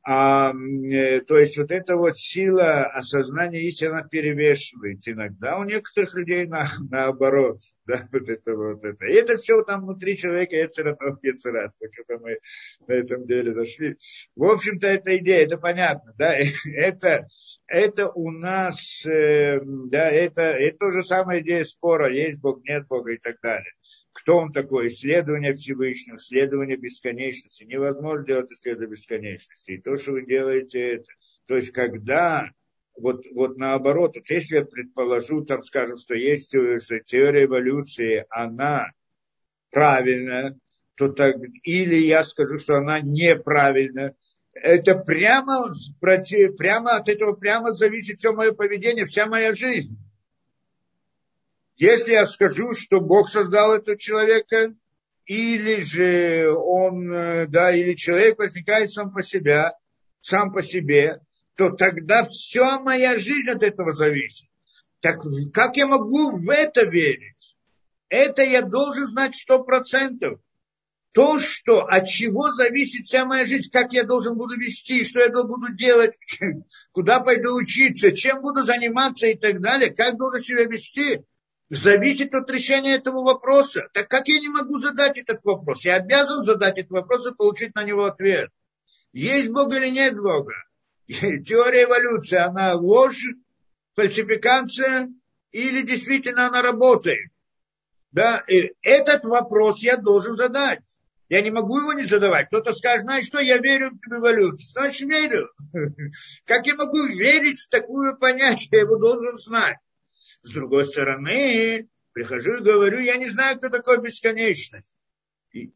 [SPEAKER 1] А, э, то есть вот эта вот сила осознания истины перевешивает иногда. У некоторых людей на, наоборот. Да, вот это вот это. И это все там внутри человека, Ецератов, Ецерат, как мы на этом деле дошли. В общем-то, это идея, это понятно. Да? Это, это у нас, э, да, это, это то же самая идея спора, есть Бог, нет Бога и так далее кто он такой, исследование Всевышнего, исследование бесконечности. Невозможно делать исследование бесконечности. И то, что вы делаете, это. То есть, когда вот, вот наоборот, вот если я предположу, там, скажем, что есть что теория эволюции, она правильная, то так, или я скажу, что она неправильная, это прямо, прямо от этого прямо зависит все мое поведение, вся моя жизнь. Если я скажу, что Бог создал этого человека, или же он, э, да, или человек возникает сам по себе, сам по себе, то тогда вся моя жизнь от этого зависит. Так как я могу в это верить? Это я должен знать сто процентов. То, что, от чего зависит вся моя жизнь, как я должен буду вести, что я буду делать, куда пойду учиться, чем буду заниматься и так далее, как должен себя вести, зависит от решения этого вопроса. Так как я не могу задать этот вопрос? Я обязан задать этот вопрос и получить на него ответ. Есть Бог или нет Бога? Теория эволюции, она ложь, фальсификация или действительно она работает? Да, и этот вопрос я должен задать. Я не могу его не задавать. Кто-то скажет, знаешь что, я верю в эволюцию. Значит, верю. Как я могу верить в такое понятие? Я его должен знать. С другой стороны, прихожу и говорю, я не знаю, кто такой бесконечность. И,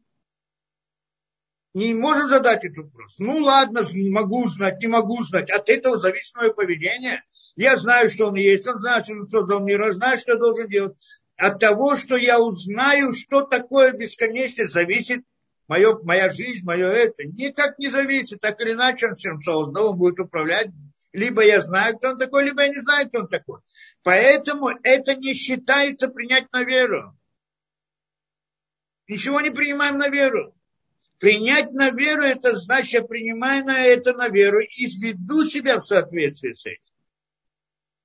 [SPEAKER 1] не можем задать этот вопрос. Ну ладно, могу знать, не могу знать. От этого зависит мое поведение. Я знаю, что он есть, он знает, что он создал мир, он знает, что я должен делать. От того, что я узнаю, что такое бесконечность, зависит мое, моя жизнь, мое это. Никак не зависит, так или иначе он всем создал, он будет управлять. Либо я знаю, кто он такой, либо я не знаю, кто он такой. Поэтому это не считается принять на веру. Ничего не принимаем на веру. Принять на веру, это значит, я принимаю на это на веру и веду себя в соответствии с этим.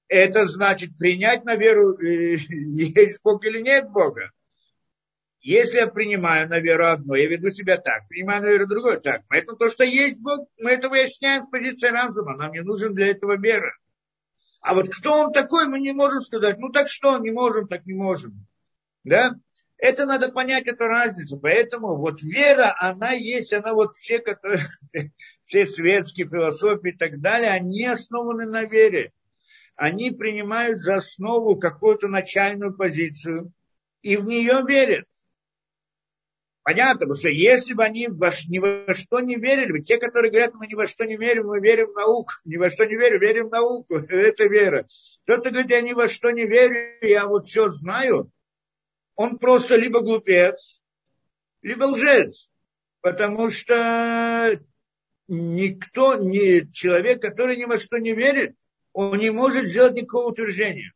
[SPEAKER 1] Это значит принять на веру, э, есть Бог или нет Бога. Если я принимаю на веру одно, я веду себя так, принимаю на веру другое так. Поэтому то, что есть Бог, мы это выясняем с позиции разума. Нам не нужен для этого вера. А вот кто он такой, мы не можем сказать. Ну так что, не можем, так не можем. Да? Это надо понять, эту разницу. Поэтому вот вера, она есть, она вот все, которые, все светские философии и так далее, они основаны на вере. Они принимают за основу какую-то начальную позицию и в нее верят. Понятно, потому что если бы они ни во что не верили, те, которые говорят, мы ни во что не верим, мы верим в науку, ни во что не верим, верим в науку, это вера. Кто-то говорит, я ни во что не верю, я вот все знаю, он просто либо глупец, либо лжец. Потому что никто, не человек, который ни во что не верит, он не может сделать никакого утверждения.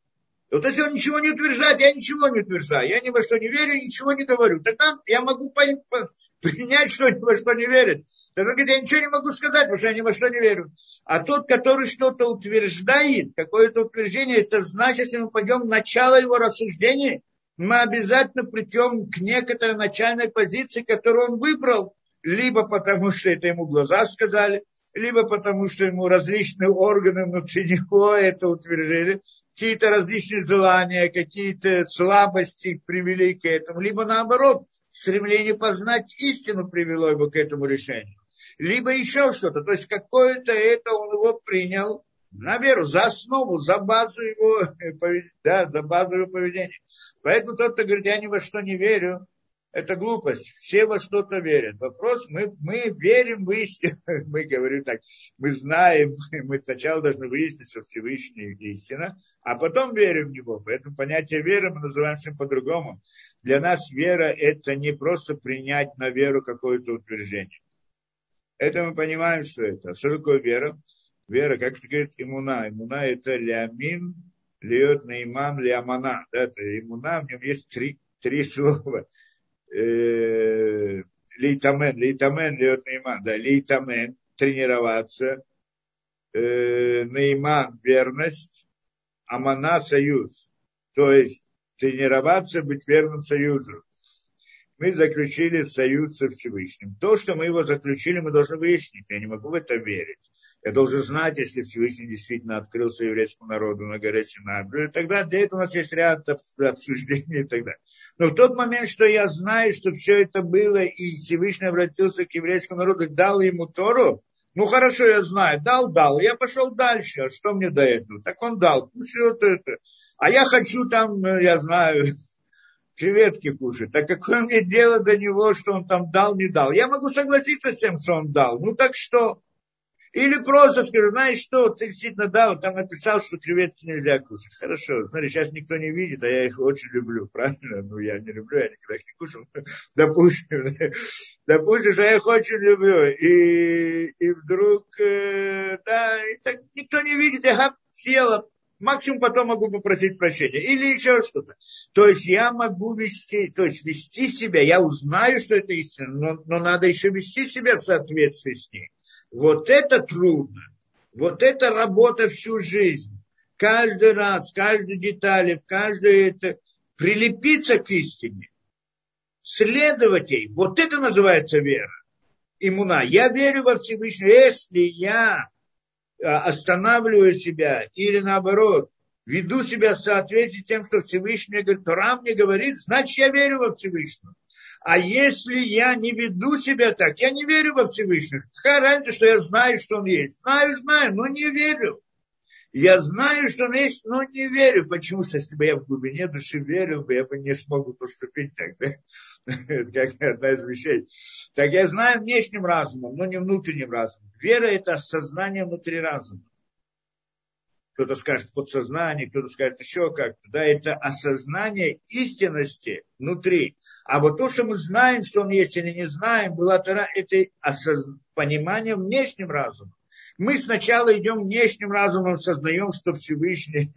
[SPEAKER 1] Вот если он ничего не утверждает, я ничего не утверждаю, я ни во что не верю, ничего не говорю. Тогда я могу принять, что ни во что не верит. Тогда говорит, я ничего не могу сказать, потому что я ни во что не верю. А тот, который что-то утверждает, какое-то утверждение, это значит, если мы пойдем в начало его рассуждений, мы обязательно придем к некоторой начальной позиции, которую он выбрал, либо потому, что это ему глаза сказали, либо потому, что ему различные органы внутри него это утвердили, какие-то различные желания, какие-то слабости привели к этому, либо наоборот, стремление познать истину привело его к этому решению, либо еще что-то. То есть какое-то это он его принял на веру, за основу, за базу его, да, за базу его поведения. Поэтому тот, кто говорит, я ни во что не верю, это глупость. Все во что-то верят. Вопрос, мы, мы верим в истину. Мы говорим так, мы знаем, мы сначала должны выяснить, что Всевышний истина, а потом верим в него. Поэтому понятие веры мы называем всем по-другому. Для нас вера – это не просто принять на веру какое-то утверждение. Это мы понимаем, что это. Что такое вера? Вера, как это говорит имуна. Имуна – это лямин, льет наиман, лямана. Да, это имуна, в нем есть три, три слова – э, лейтамен, лейтамен, льет нейман, да, лейтамен, тренироваться, э, нейман, верность, амана, союз, то есть тренироваться, быть верным союзу. Мы заключили союз со Всевышним. То, что мы его заключили, мы должны выяснить. Я не могу в это верить. Я должен знать, если Всевышний действительно открылся еврейскому народу на горе Синай. Тогда для этого у нас есть ряд обсуждений и так далее. Но в тот момент, что я знаю, что все это было, и Всевышний обратился к еврейскому народу, дал ему Тору, ну хорошо, я знаю, дал, дал, я пошел дальше, а что мне до этого? Так он дал, пусть вот это. А я хочу там, э, я знаю, креветки кушать. Так какое мне дело до него, что он там дал, не дал? Я могу согласиться с тем, что он дал. Ну так что? Или просто скажу, знаешь что, ты действительно дал, там написал, что креветки нельзя кушать. Хорошо, смотри, сейчас никто не видит, а я их очень люблю, правильно? Ну, я не люблю, я никогда их не кушал. Допустим, допустим, что я их очень люблю. И, и вдруг, э, да, и так, никто не видит, я съела, максимум потом могу попросить прощения. Или еще что-то. То есть я могу вести, то есть вести себя, я узнаю, что это истина, но, но надо еще вести себя в соответствии с ней. Вот это трудно. Вот это работа всю жизнь. Каждый раз, в каждой детали, в каждой это прилепиться к истине. Следовать ей. Вот это называется вера. Имуна. Я верю во Всевышнего. Если я останавливаю себя или наоборот веду себя в соответствии с тем, что Всевышний говорит, Тора мне говорит, значит я верю во Всевышнего. А если я не веду себя так, я не верю во Всевышнего. Какая разница, что я знаю, что он есть? Знаю, знаю, но не верю. Я знаю, что он есть, но не верю. Почему? Что если бы я в глубине души верил бы, я бы не смог поступить так. Да? Это как одна из вещей. Так я знаю внешним разумом, но не внутренним разумом. Вера – это осознание внутри разума. Кто-то скажет подсознание, кто-то скажет еще как-то. Да, это осознание истинности внутри. А вот то, что мы знаем, что он есть или не знаем, тара, это осоз... понимание внешним разумом. Мы сначала идем внешним разумом, сознаем, что Всевышний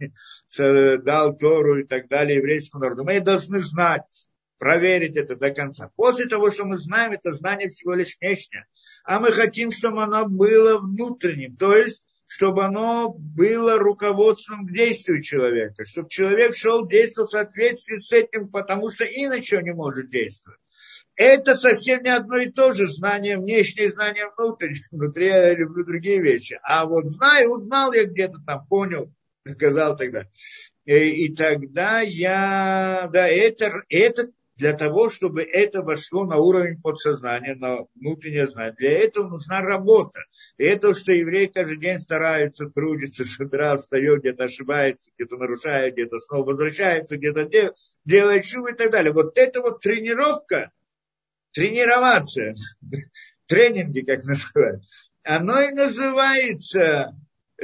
[SPEAKER 1] дал Тору и так далее еврейскому народу. Мы должны знать, проверить это до конца. После того, что мы знаем, это знание всего лишь внешнее. А мы хотим, чтобы оно было внутренним. То есть, чтобы оно было руководством к действию человека. Чтобы человек шел действовать в соответствии с этим, потому что иначе он не может действовать. Это совсем не одно и то же знание, внешнее знание внутреннее. Внутри я люблю другие вещи. А вот знаю, узнал я где-то там, понял, сказал тогда. И, и тогда я, да, это, это для того, чтобы это вошло на уровень подсознания, на внутреннее знание. Для этого нужна работа. И это, что еврей каждый день старается, трудится, с утра встает, где-то ошибается, где-то нарушает, где-то снова возвращается, где-то делает шум и так далее. Вот это вот тренировка – тренироваться, тренинги, как называют, оно и называется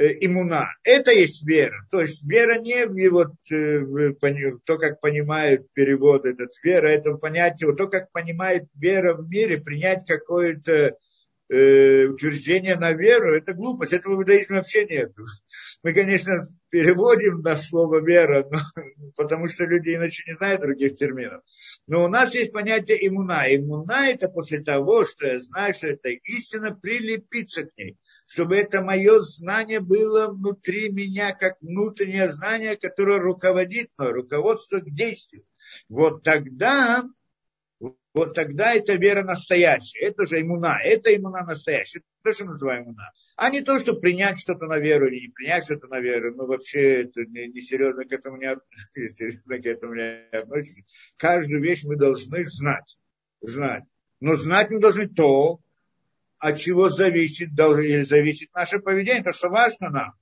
[SPEAKER 1] иммуна. Это есть вера. То есть вера не вот, э, то, как понимают перевод этот вера, это понятие, то, как понимает вера в мире, принять какое-то э, утверждение на веру, это глупость, этого в вообще нет. Мы, конечно, переводим на слово вера, но, потому что люди иначе не знают других терминов. Но у нас есть понятие иммуна. Иммуна это после того, что я знаю, что это истина, прилепиться к ней. Чтобы это мое знание было внутри меня, как внутреннее знание, которое руководит мной, руководство к действию. Вот тогда вот тогда это вера настоящая. Это же иммуна. Это иммуна настоящая. Это то, мы называем иммуна. А не то, что принять что-то на веру или не принять что-то на веру. Ну, вообще, это не, не серьезно к этому не, серьезно к этому не относится. Каждую вещь мы должны знать. Знать. Но знать мы должны то, от чего зависит, зависит наше поведение. То, что важно нам.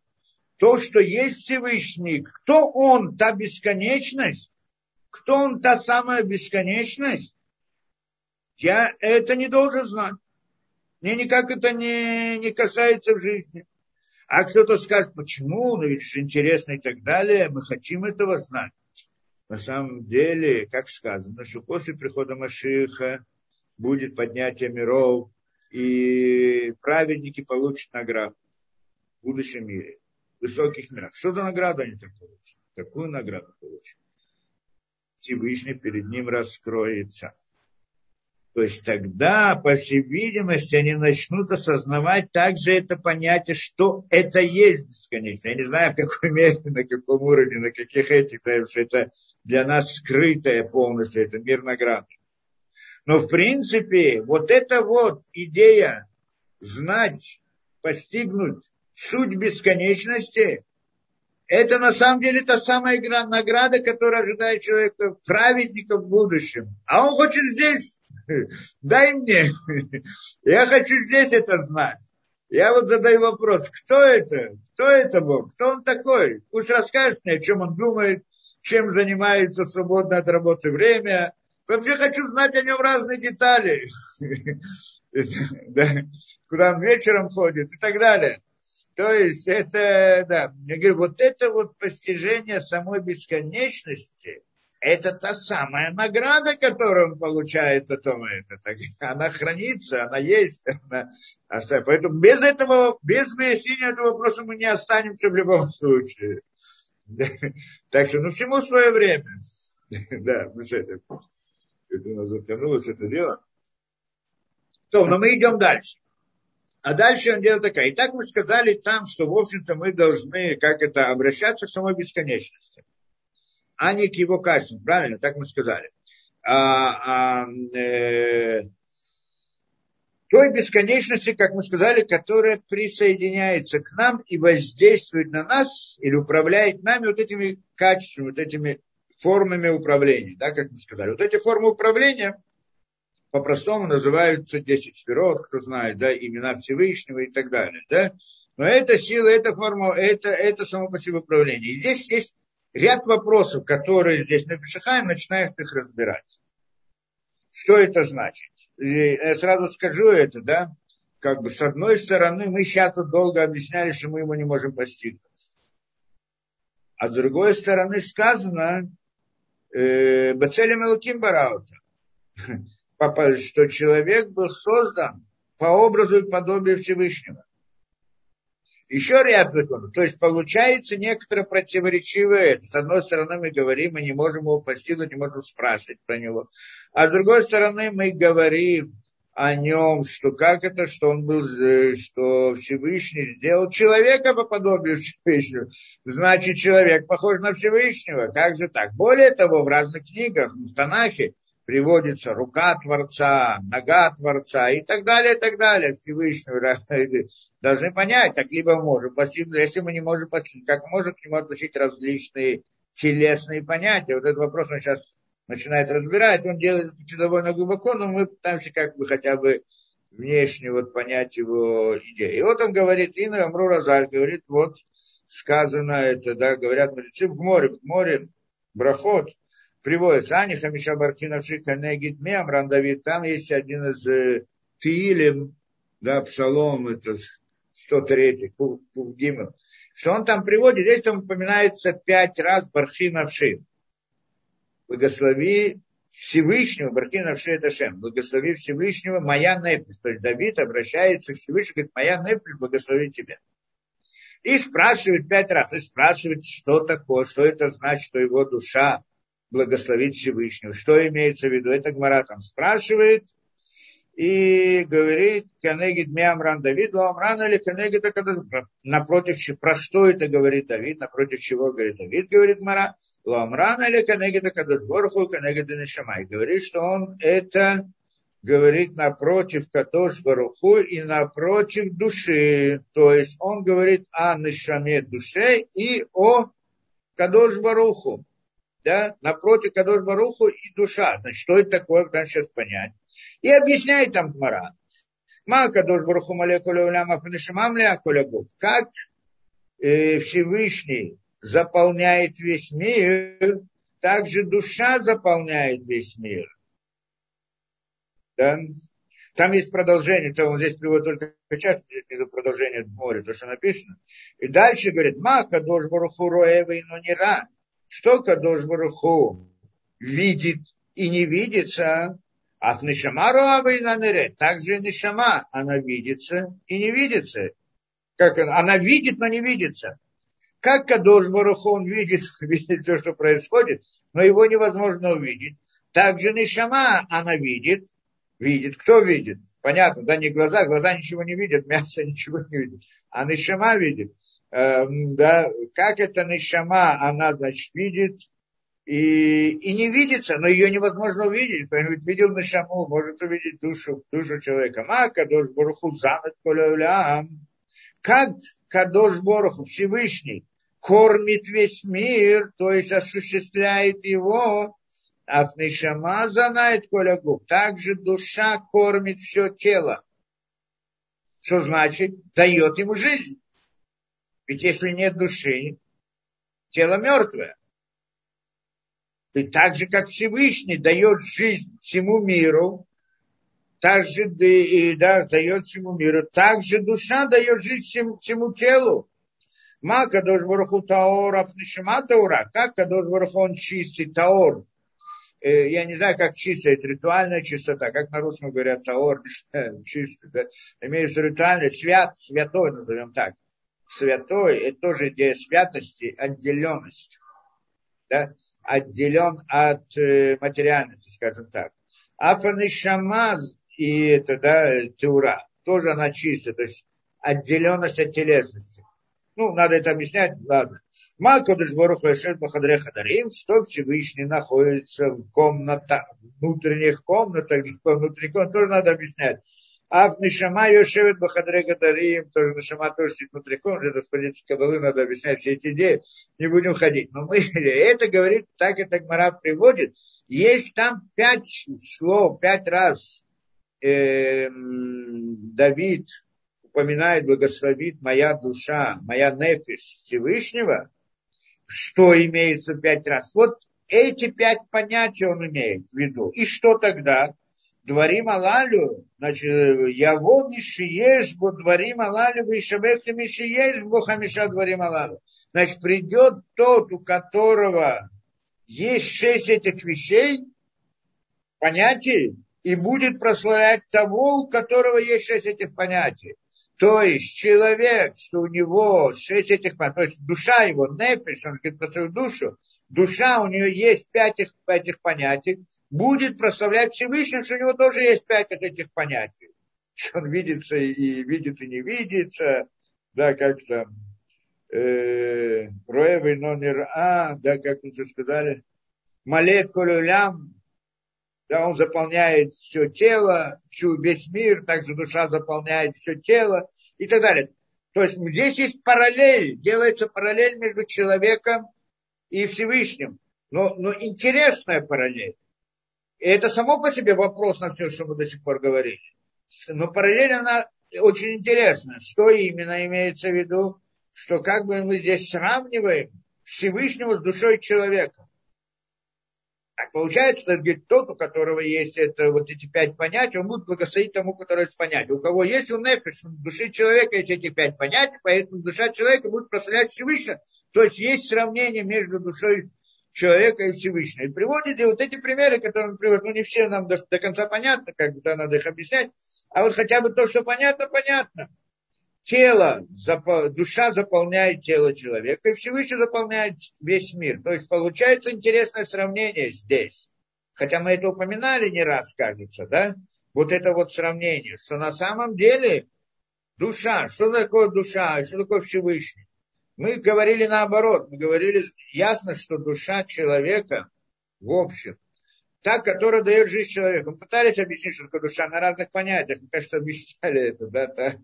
[SPEAKER 1] То, что есть Всевышний. Кто он? Та бесконечность. Кто он? Та самая бесконечность я это не должен знать. Мне никак это не, не касается в жизни. А кто-то скажет, почему, ну ведь интересно и так далее, мы хотим этого знать. На самом деле, как сказано, что после прихода Машиха будет поднятие миров, и праведники получат награду в будущем мире, в высоких мирах. Что за награду они там получат? Какую награду получат? Всевышний перед ним раскроется. То есть тогда, по всей видимости, они начнут осознавать также это понятие, что это есть бесконечность. Я не знаю, в какой мере, на каком уровне, на каких этих, потому что это для нас скрытое полностью, это мир награды. Но в принципе, вот эта вот идея знать, постигнуть суть бесконечности, это на самом деле та самая награда, которая ожидает человека, праведника в будущем. А он хочет здесь дай мне, я хочу здесь это знать. Я вот задаю вопрос, кто это? Кто это Бог? Кто он такой? Пусть расскажет мне, о чем он думает, чем занимается свободное от работы время. Вообще хочу знать о нем разные детали. Куда он вечером ходит и так далее. То есть это, да, я говорю, вот это вот постижение самой бесконечности – это та самая награда, которую он получает потом. Это, так, она хранится, она есть. Она, поэтому без этого, без выяснения этого вопроса мы не останемся в любом случае. Так что, ну, всему свое время. Да, мы с этим. Нас затянулось это дело. То, но мы идем дальше. А дальше он делает такая. Итак, мы сказали там, что, в общем-то, мы должны, как это, обращаться к самой бесконечности а не к его качеству. Правильно, так мы сказали. А, а, э, той бесконечности, как мы сказали, которая присоединяется к нам и воздействует на нас или управляет нами вот этими качествами, вот этими формами управления, да, как мы сказали. Вот эти формы управления, по-простому называются 10 сферот, кто знает, да, имена Всевышнего и так далее, да. Но эта сила, эта форма, это, это само по себе управление. И здесь есть ряд вопросов, которые здесь напишем, начинают их разбирать. Что это значит? И я сразу скажу это, да, как бы с одной стороны мы сейчас тут долго объясняли, что мы его не можем постигнуть. А с другой стороны сказано, Бацелем Элуким Бараута, что человек был создан по образу и подобию Всевышнего. Еще ряд законов. То есть получается некоторое противоречивое. С одной стороны мы говорим, мы не можем его постигнуть, не можем спрашивать про него. А с другой стороны мы говорим о нем, что как это, что он был, что Всевышний сделал человека по подобию Всевышнего. Значит, человек похож на Всевышнего. Как же так? Более того, в разных книгах, в Танахе, приводится рука Творца, нога Творца и так далее, и так далее. Всевышнего должны понять, так либо мы можем если мы не можем как мы можем к нему относить различные телесные понятия. Вот этот вопрос он сейчас начинает разбирать, он делает это довольно глубоко, но мы пытаемся как бы хотя бы внешне вот понять его идею. И вот он говорит, Инна Амру Разаль говорит, вот сказано это, да, говорят мудрецы в море, в море, брахот, приводится, Ани Хамиша Бархинавши Канегит Мемран Давид, там есть один из э, Тиилем, да, Псалом, это 103, Пугимов, что он там приводит, здесь там упоминается пять раз Бархинавши. Благослови Всевышнего, Бархинавши это Шем, благослови Всевышнего, моя непись. То есть Давид обращается к Всевышнему, говорит, моя непись, благослови тебя. И спрашивает пять раз, и спрашивает, что такое, что это значит, что его душа благословить Всевышнего. Что имеется в виду? Это Гмара там спрашивает и говорит, כנגד מי אמרן דוד, לא אמרן אלא כנגד напротив, про что это говорит Давид, напротив чего говорит Давид, говорит Гмара, לא אמרן אלא כנגד קדוש ברוך הוא, כנגד נשמה. Говорит, что он это говорит напротив Баруху и напротив души. То есть он говорит о Нишаме душе и о Кадош да, напротив Кадош и душа. Значит, что это такое, надо сейчас понять. И объясняет там Гмара. Ма Кадош Баруху Малекуля Уляма Панишамам Как э, Всевышний заполняет весь мир, так же душа заполняет весь мир. Да? Там есть продолжение, то он здесь приводит только часть, здесь нету продолжения в море, то, что написано. И дальше говорит, ма кадош баруху но не ран что Кадош Баруху видит и не видится, а Нишамару Абайнанере, также Нишама, она видится и не видится. Как она, она видит, но не видится. Как Кадош Баруху, он видит, видит то, что происходит, но его невозможно увидеть. Также Нишама, она видит, видит. Кто видит? Понятно, да, не глаза, глаза ничего не видят, мясо ничего не видит. А Нишама видит. Эм, да, как это Нишама, она, значит, видит и, и не видится, но ее невозможно увидеть. Кто-нибудь видел Нишаму, может увидеть душу, душу человека. Ма Кадош Боруху занят колеулям. Как Кадош Боруху Всевышний кормит весь мир, то есть осуществляет его, а Нишама занает колягу. Также душа кормит все тело. Что значит? Дает ему жизнь. Ведь если нет души, тело мертвое. И так же, как Всевышний дает жизнь всему миру, так же и, да, дает всему миру, так же душа дает жизнь всему, всему телу. Ма Кадош Баруху Таор Апнишима Таура. Как Кадош он чистый Таор? Э, я не знаю, как чистая, это ритуальная чистота, как на русском говорят Таор, чистый, да? имеется ритуальный, свят, святой, назовем так святой, это тоже идея святости, отделенность. Да? Отделен от э, материальности, скажем так. Афанишамаз и это, да, теура, тоже она чистая, то есть отделенность от телесности. Ну, надо это объяснять, ладно. Макадыш Баруха Бахадре Хадарим, что Всевышний находится в комнатах, внутренних комнатах, внутренних комнатах, тоже надо объяснять. А в Нишама Йошевит Бахадре Гадарим, тоже Нишама тоже сидит внутри комнаты, это с позиции Кабалы надо объяснять все эти идеи, не будем ходить. Но мы, это говорит, так это Гмара приводит, есть там пять слов, пять раз э, Давид упоминает, благословит моя душа, моя нефиш Всевышнего, что имеется пять раз. Вот эти пять понятий он имеет в виду. И что тогда? Дворим алалю, значит, яво мишиеш бо дворим алалю, вишабек мишиеш бо хамиша дворим алалю. Значит, придет тот, у которого есть шесть этих вещей, понятий, и будет прославлять того, у которого есть шесть этих понятий. То есть человек, что у него шесть этих понятий, то есть душа его, нефиш, он говорит про свою душу, душа, у нее есть пять этих, этих понятий, будет прославлять Всевышнего, что у него тоже есть пять этих понятий. Что он видится и видит, и не видится, да, как там, э, Роевый номер А, да, как уже сказали, Малет Колюлям, да, он заполняет все тело, всю, весь мир, также душа заполняет все тело и так далее. То есть здесь есть параллель, делается параллель между человеком и Всевышним. Но, но интересная параллель. И это само по себе вопрос на все, что мы до сих пор говорили. Но параллель, она очень интересна. Что именно имеется в виду? Что как бы мы здесь сравниваем Всевышнего с душой человека. Так получается, что говорит, тот, у которого есть это, вот эти пять понятий, он будет благословить тому, который есть понятие. У кого есть у нефиш, в душе человека есть эти пять понятий, поэтому душа человека будет прославлять Всевышнего. То есть есть сравнение между душой человека и Всевышнего. И приводит и вот эти примеры, которые он приводит, ну не все нам до, до конца понятно, как бы да, надо их объяснять, а вот хотя бы то, что понятно, понятно. Тело, душа заполняет тело человека, и Всевышний заполняет весь мир. То есть получается интересное сравнение здесь. Хотя мы это упоминали не раз, кажется, да? Вот это вот сравнение, что на самом деле душа, что такое душа, что такое Всевышний? Мы говорили наоборот, мы говорили, ясно, что душа человека, в общем, та, которая дает жизнь человеку. Мы пытались объяснить, что такое душа на разных понятиях. Мы, кажется, объясняли это, да, та,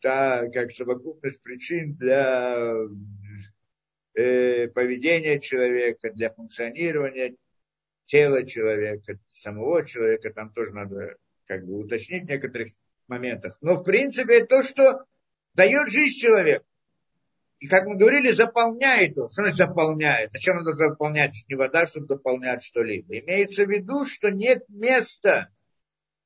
[SPEAKER 1] та как совокупность причин для э, поведения человека, для функционирования тела человека, самого человека. Там тоже надо как бы уточнить в некоторых моментах. Но, в принципе, это то, что дает жизнь человеку. И, как мы говорили, заполняет его. Что значит заполняет? Зачем надо заполнять не вода, чтобы заполнять что-либо? Имеется в виду, что нет места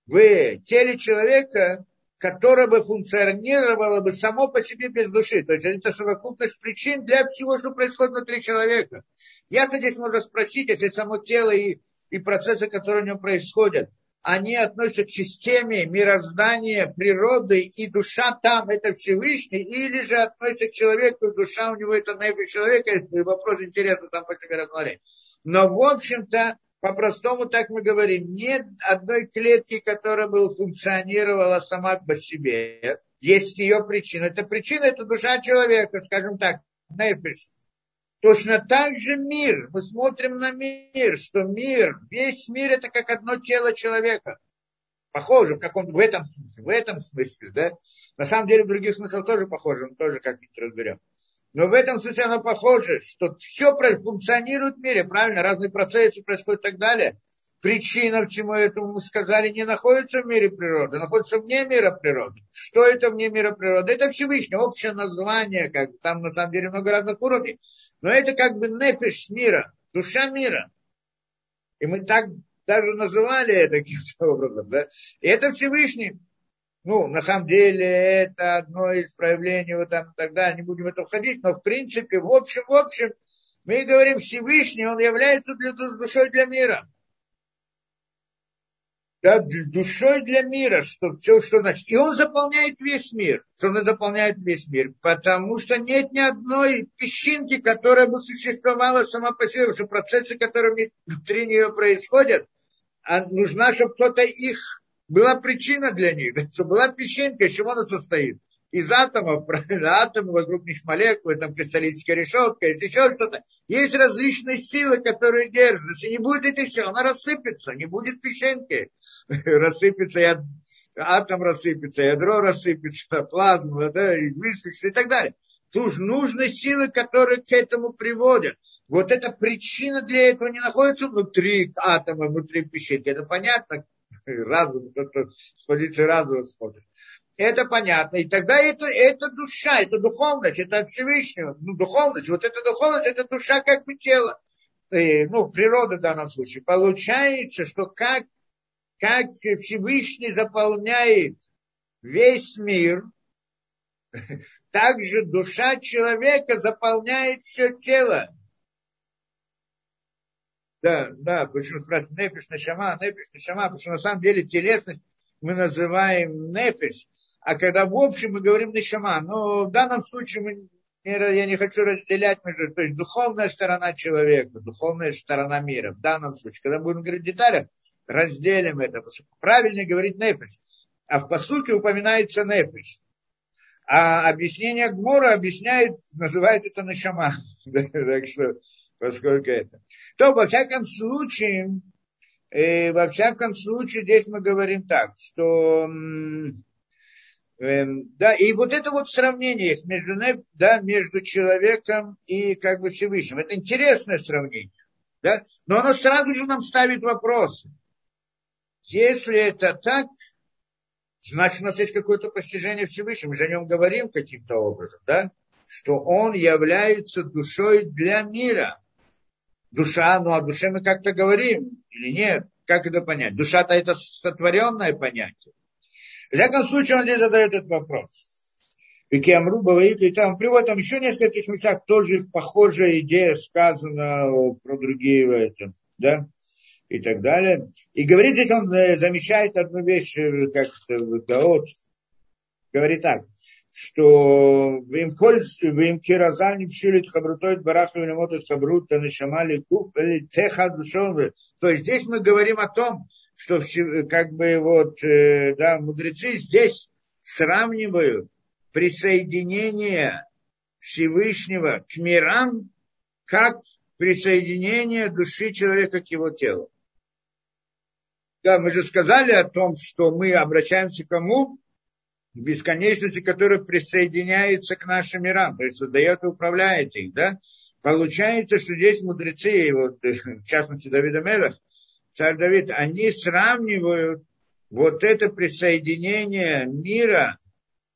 [SPEAKER 1] в теле человека, которое бы функционировало бы само по себе без души. То есть это совокупность причин для всего, что происходит внутри человека. Ясно здесь можно спросить, если само тело и, и процессы, которые в нем происходят, они относятся к системе мироздания, природы, и душа там это Всевышний, или же относятся к человеку, и душа у него это наивный человека, вопрос интересный сам по себе рассмотреть. Но, в общем-то, по-простому так мы говорим, нет одной клетки, которая бы функционировала сама по себе. Есть ее причина. Эта причина – это душа человека, скажем так, нефиш. Точно так же мир. Мы смотрим на мир, что мир, весь мир это как одно тело человека. Похоже, как он в этом смысле, в этом смысле, да. На самом деле в других смыслах тоже похоже, мы тоже как-нибудь разберем. Но в этом смысле оно похоже, что все функционирует в мире, правильно, разные процессы происходят и так далее причина, чему этому мы сказали, не находится в мире природы, находится вне мира природы. Что это вне мира природы? Это Всевышний, общее название, как там на самом деле много разных уровней. Но это как бы нефиш мира, душа мира. И мы так даже называли это каким-то образом. Да? И это Всевышний. Ну, на самом деле, это одно из проявлений вот там тогда, не будем в это входить, но в принципе, в общем, в общем, мы говорим Всевышний, он является для, душой для мира да, душой для мира, что все, что значит. И он заполняет весь мир. Что он заполняет весь мир? Потому что нет ни одной песчинки, которая бы существовала сама по себе, потому что процессы, которые внутри нее происходят, а нужна, чтобы кто-то их, была причина для них, чтобы была песчинка, из чего она состоит из атомов, правильно, атомы, вокруг них молекулы, там кристаллическая решетка, есть еще что-то. Есть различные силы, которые держат. Если не будет этих сил, она рассыпется, не будет песчинки. рассыпется, я атом рассыпется, ядро рассыпется, плазма, да, и и так далее. Тут нужны силы, которые к этому приводят. Вот эта причина для этого не находится внутри атома, внутри пещерки. Это понятно, разум, это с позиции разума смотрит. Это понятно. И тогда это, это душа, это духовность, это от Всевышнего. Ну, духовность, вот эта духовность, это душа как бы тело. И, ну, природа в данном случае. Получается, что как, как Всевышний заполняет весь мир, также душа человека заполняет все тело. Да, да, почему спрашивают нефиш на шама, нефиш на шама, потому что на самом деле телесность мы называем нефиш, а когда в общем мы говорим нишама. Но в данном случае мы, я не хочу разделять между, то есть духовная сторона человека, духовная сторона мира. В данном случае, когда будем говорить в деталях, разделим это. Правильно говорить нефиш. А в посуке упоминается нефиш. А объяснение Гмора объясняет, называет это нашама. так что, поскольку это. То, во всяком случае, э, во всяком случае, здесь мы говорим так, что Эм, да, и вот это вот сравнение есть между, да, между человеком и как бы Всевышним. Это интересное сравнение. Да? Но оно сразу же нам ставит вопросы. Если это так, значит, у нас есть какое-то постижение Всевышнего. Мы же о нем говорим каким-то образом, да? Что он является душой для мира. Душа, ну о душе мы как-то говорим или нет? Как это понять? Душа-то это сотворенное понятие. В всяком случае, он здесь задает этот вопрос. И Киамру Баваика, и там приводит там еще нескольких местах тоже похожая идея сказана про другие это, да, и так далее. И говорит здесь, он э, замечает одну вещь, э, как Гаот, говорит так, что им им киразаль пшилит хабрутой бараху и намотат хабрут танишамали куб или теха душон. То есть здесь мы говорим о том, что как бы вот, э, да, мудрецы здесь сравнивают присоединение Всевышнего к мирам как присоединение души человека к его телу. Да, мы же сказали о том, что мы обращаемся к кому? Бесконечности, которая присоединяется к нашим мирам, то есть создает и управляет их, да? Получается, что здесь мудрецы, вот, в частности Давида Мелах, царь Давид, они сравнивают вот это присоединение мира,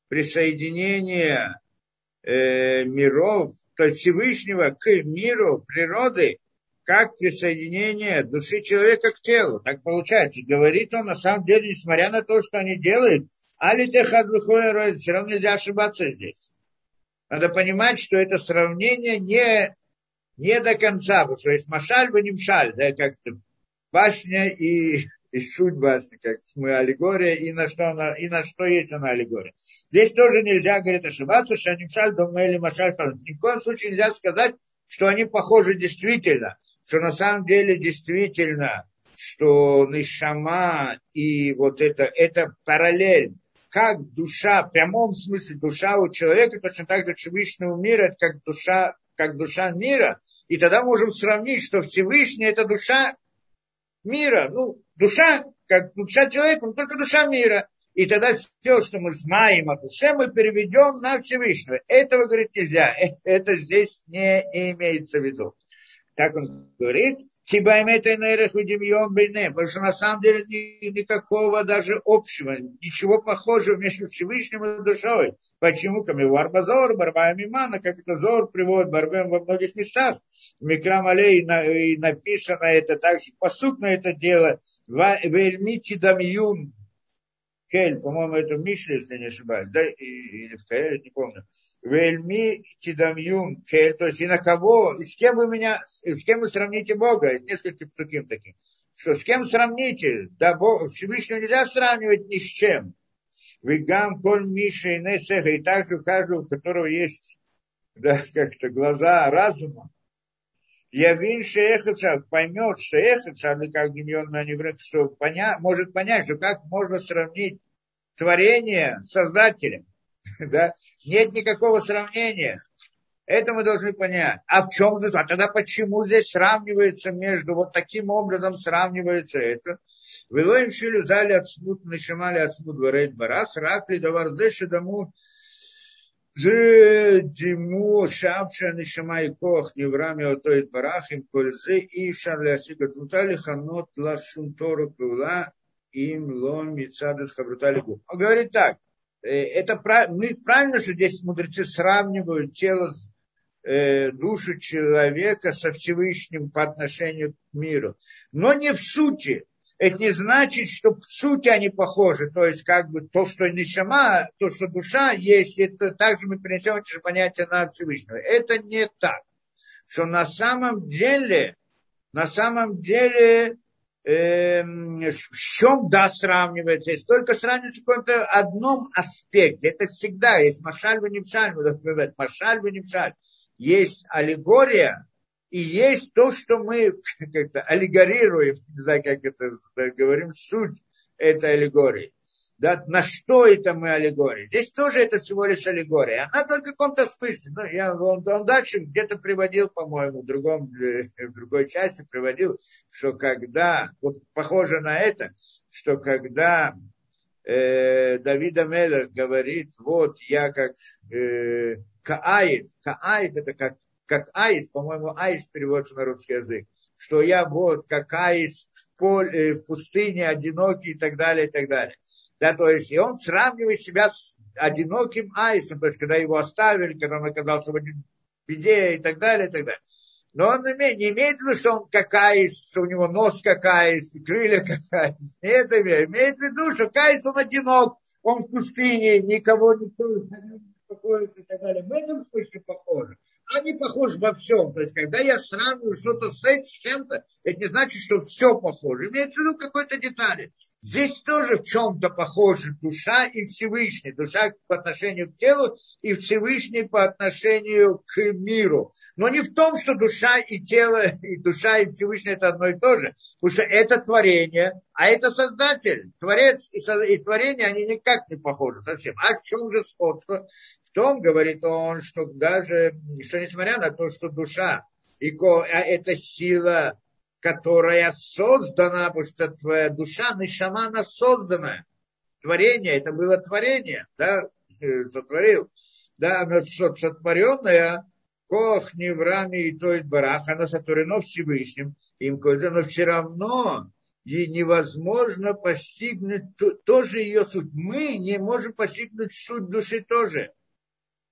[SPEAKER 1] присоединение э, миров, то есть Всевышнего к миру, природы, как присоединение души человека к телу. Так получается. Говорит он на самом деле, несмотря на то, что они делают, али техад все равно нельзя ошибаться здесь. Надо понимать, что это сравнение не, не до конца, потому что есть машаль, бы не мшаль, да, как-то башня и, и суть башни, как мы аллегория, и на что она, и на что есть она аллегория. Здесь тоже нельзя, говорит, ошибаться, что они шаль, дома или машаль, Ни в коем случае нельзя сказать, что они похожи действительно, что на самом деле действительно, что нишама и вот это, это параллель, как душа, в прямом смысле душа у человека, точно так же Всевышнего мира, это как душа, как душа мира, и тогда можем сравнить, что Всевышний это душа мира. Ну, душа, как душа человека, но только душа мира. И тогда все, что мы знаем о душе, мы переведем на Всевышнего. Этого, говорит, нельзя. Это здесь не имеется в виду. Так он говорит. Потому что на самом деле никакого даже общего, ничего похожего между Всевышним и душой. Почему? Камивар Базор, Барба Мимана, как это Зор приводит Барбем во многих местах. Микрам Алей и написано это также, посуд на это дело, Вельмити Дамьюн, Кель, по-моему, это в Мишле, если не ошибаюсь, да, или в Каэле, не помню. Вельми Тидамьюн Кель, то есть и на кого, и с кем вы меня, с кем вы сравните Бога, с нескольким таким таким. Что с кем сравните? Да Бог, Всевышнего нельзя сравнивать ни с чем. Вы гам коль миша и несеха, и также у каждого, у которого есть да, как-то глаза разума. Я вин шеехаца поймет шеехаца, или как гимьон на что поня, может понять, что как можно сравнить творение с Создателем. да? Нет никакого сравнения. Это мы должны понять. А в чем же? А тогда почему здесь сравнивается между, вот таким образом сравнивается это? Велоим шилю зали от смут нашамали от смут варейт барах, рак ли давар зеши даму זה דימו שבשה נשמה כוח נברא מאותו יתברך, עם כל זה אי אפשר להשיג את תמותה לכנות לה שום תורו פעולה, אם לא מצד התחברותה לגוף. Он говорит так, это мы, правильно, что здесь мудрецы сравнивают тело, э, душу человека со Всевышним по отношению к миру, но не в сути это не значит, что в сути они похожи. То есть, как бы то, что нишама, то, что душа есть, это также мы перенесем эти же понятия на Всевышнего. Это не так. Что на самом деле, на самом деле, э, в чем да сравнивается? Есть только сравнивается в каком-то одном аспекте. Это всегда есть машаль не мшаль, машаль не мшаль. Есть аллегория, и есть то, что мы как-то аллегорируем, не знаю, как это говорим, суть этой аллегории. Да, на что это мы аллегория? Здесь тоже это всего лишь аллегория. Она только в каком-то смысле. Ну, я, он, он дальше где-то приводил, по-моему, в, другом, э, в другой части приводил, что когда, вот похоже на это, что когда э, Давида Меллер говорит, вот я как э, Каает, Каает это как как аист, по-моему, аист переводится на русский язык, что я вот как аист в, поле, в пустыне, одинокий и так далее, и так далее. Да, то есть, и он сравнивает себя с одиноким аистом, то есть, когда его оставили, когда он оказался в беде и так далее, и так далее. Но он имеет, не имеет в виду, что он как аист, что у него нос как аист, крылья как аист. Нет, имеет в виду, что аист, он одинок, он в пустыне, никого не беспокоит и так далее. В этом смысле похоже они похожи во всем. То есть, когда я сравниваю что-то с этим, с чем-то, это не значит, что все похоже. Имеется в виду какой-то детали. Здесь тоже в чем-то похожи душа и Всевышний. Душа по отношению к телу и Всевышний по отношению к миру. Но не в том, что душа и тело, и душа и Всевышний это одно и то же. Потому что это творение, а это создатель. Творец и, и творение, они никак не похожи совсем. А в чем же сходство? В том, говорит он, что даже, что несмотря на то, что душа и а это сила которая создана, потому что твоя душа, нишама, она создана. Творение, это было творение, да, э, сотворил. Да, она сотворенная, Кох, Неврами и Тоид Барах, она сотворена Всевышним, им но все равно ей невозможно постигнуть тоже ее суть. Мы не можем постигнуть суть души тоже.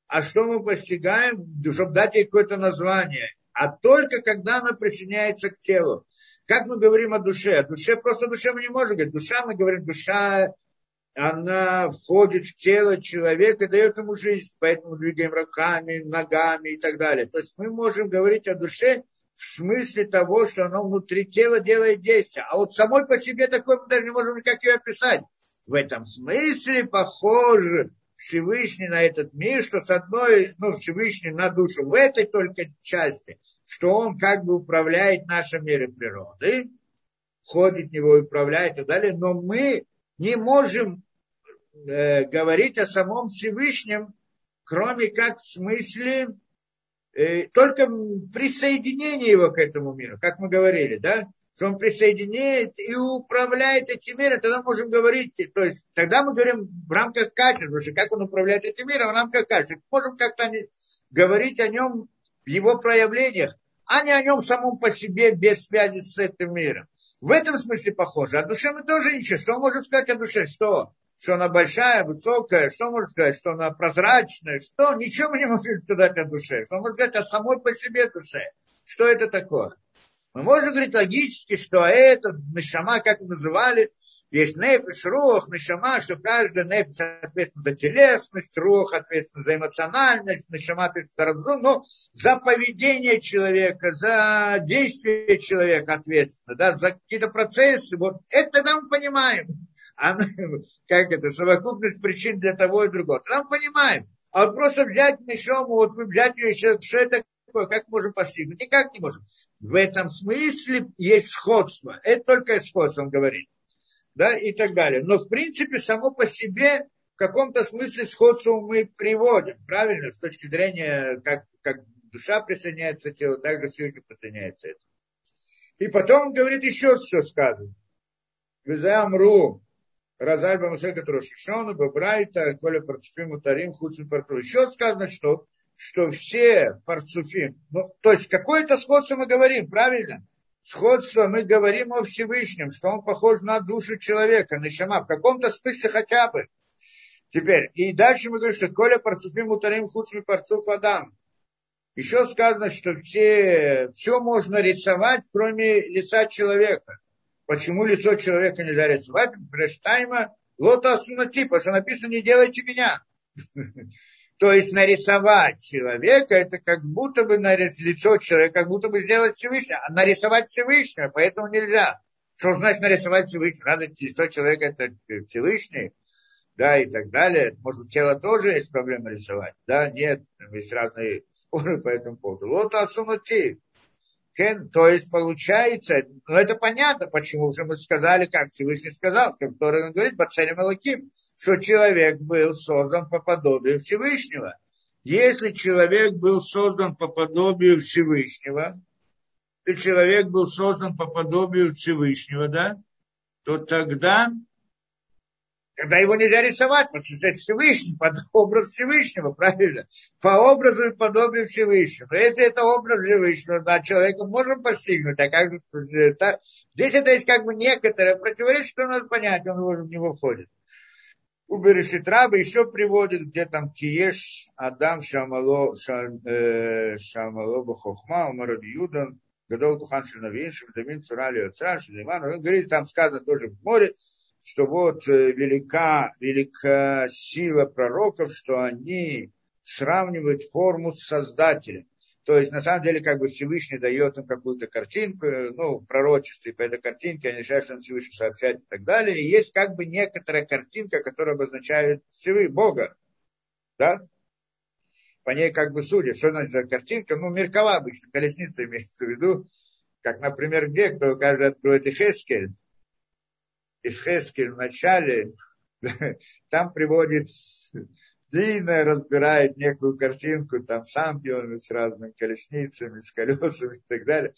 [SPEAKER 1] А что мы постигаем, чтобы дать ей какое-то название? А только когда она присоединяется к телу. Как мы говорим о душе? О душе просто душе мы не можем говорить. Душа, мы говорим, душа, она входит в тело человека и дает ему жизнь. Поэтому двигаем руками, ногами и так далее. То есть мы можем говорить о душе в смысле того, что оно внутри тела делает действие. А вот самой по себе такой мы даже не можем никак ее описать. В этом смысле похоже Всевышний на этот мир, что с одной, ну, Всевышний на душу в этой только части, что он как бы управляет нашим миром природы, ходит в него управляет и так далее, но мы не можем э, говорить о самом Всевышнем, кроме как в смысле э, только присоединения его к этому миру, как мы говорили, да? что он присоединяет и управляет этим миром, тогда можем говорить, то есть тогда мы говорим в рамках качества, потому что как он управляет этим миром в рамках качества. Можем как-то говорить о нем в его проявлениях, а не о нем самом по себе без связи с этим миром. В этом смысле похоже. О душе мы тоже ничего. Что можем сказать о душе? Что? Что она большая, высокая, что можно сказать, что она прозрачная, что? Ничего мы не можем сказать о душе. Что можно сказать о самой по себе душе? Что это такое? Мы можем говорить логически, что это нишама, как называли, есть нефиш, рух, нишама, что каждый нефиш ответственен за телесность, рух ответственен за эмоциональность, нишама ответственен за разум, но за поведение человека, за действие человека ответственно, да, за какие-то процессы. Вот это мы понимаем. Она, как это, совокупность причин для того и другого. Тогда мы понимаем. А вот просто взять нишому, вот взять ее еще, что это такое, как можем постигнуть? Никак не можем в этом смысле есть сходство. Это только сходство, он говорит. Да, и так далее. Но в принципе само по себе в каком-то смысле сходство мы приводим, правильно, с точки зрения, как, как душа присоединяется к телу, так же Всевышний присоединяется этому. И потом он говорит еще, что сказано. Визамру, Разаль Бамасека Трошишону, Бабрайта, Коля Парцуфим, Утарим, Хуцин Парцуфим. Еще сказано, что, что все Парцуфим, ну, то есть какое-то сходство мы говорим, правильно? Сходство мы говорим о Всевышнем, что он похож на душу человека, на шама, в каком-то смысле хотя бы. Теперь, и дальше мы говорим, что Коля Парцуфим, Утарим, Хуцин Парцуф Адам. Еще сказано, что все, все можно рисовать, кроме лица человека. Почему лицо человека нельзя рисовать? Брештайма лота сунати, потому что написано «не делайте меня». То есть нарисовать человека, это как будто бы лицо человека, как будто бы сделать Всевышнего. А нарисовать Всевышнего, поэтому нельзя. Что значит нарисовать Всевышнего? Разве лицо человека это Всевышний? Да, и так далее. Может тело тоже есть проблема рисовать? Да, нет, есть разные споры по этому поводу. Вот асунути. Кен, то есть получается, ну это понятно, почему уже мы сказали, как Всевышний сказал, что Тора говорит, Бацарем Элаким, что человек был создан по подобию Всевышнего. Если человек был создан по подобию Всевышнего, и человек был создан по подобию Всевышнего, да, то тогда Тогда его нельзя рисовать, потому что это Всевышний, под образ Всевышнего, правильно? По образу и подобию Всевышнего. Но если это образ Всевышнего, да, человека можем постигнуть, а как это, здесь это есть как бы некоторое противоречие, что надо понять, он в него входит. У Берешитраба еще приводит, где там Киеш, Адам, Шамало, э, Шамало, Бахохма, Умар Юдан, Гадол Тухан Шельновин, Шельдамин, Цурали, Оцра, Шельдаман. Он говорит, там сказано тоже в море, что вот э, велика, велика сила пророков, что они сравнивают форму с Создателем. То есть, на самом деле, как бы Всевышний дает им какую-то картинку, ну, пророчество, и по этой картинке они решают, что он Всевышний сообщает и так далее. И есть как бы некоторая картинка, которая обозначает Всевышний, Бога. Да? По ней как бы судят. Что значит за картинка? Ну, меркова обычно, колесница имеется в виду. Как, например, где, кто каждый откроет и Хескель, Исхескель в начале, там приводит длинно разбирает некую картинку, там сам делает с разными колесницами, с колесами и так далее,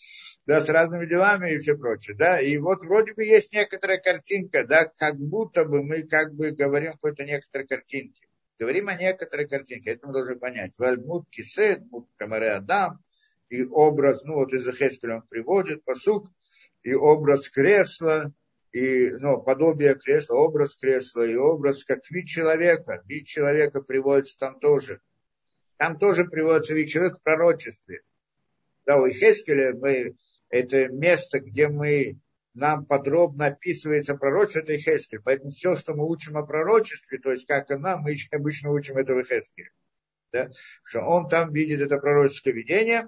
[SPEAKER 1] да, с разными делами и все прочее, да, и вот вроде бы есть некоторая картинка, да, как будто бы мы как бы говорим какой-то некоторой картинке. Говорим о некоторой картинке, это мы должны понять. Вальмут кисет, камаре адам, и образ, ну вот из Эхескеля он приводит, посук, и образ кресла, и ну, подобие кресла, образ кресла и образ как вид человека. Вид человека приводится там тоже. Там тоже приводится вид человека в пророчестве. Да, у Хескеля мы, это место, где мы, нам подробно описывается пророчество, это Хескель. Поэтому все, что мы учим о пророчестве, то есть как она, мы обычно учим это в Хескеле. Да? Что он там видит это пророческое видение,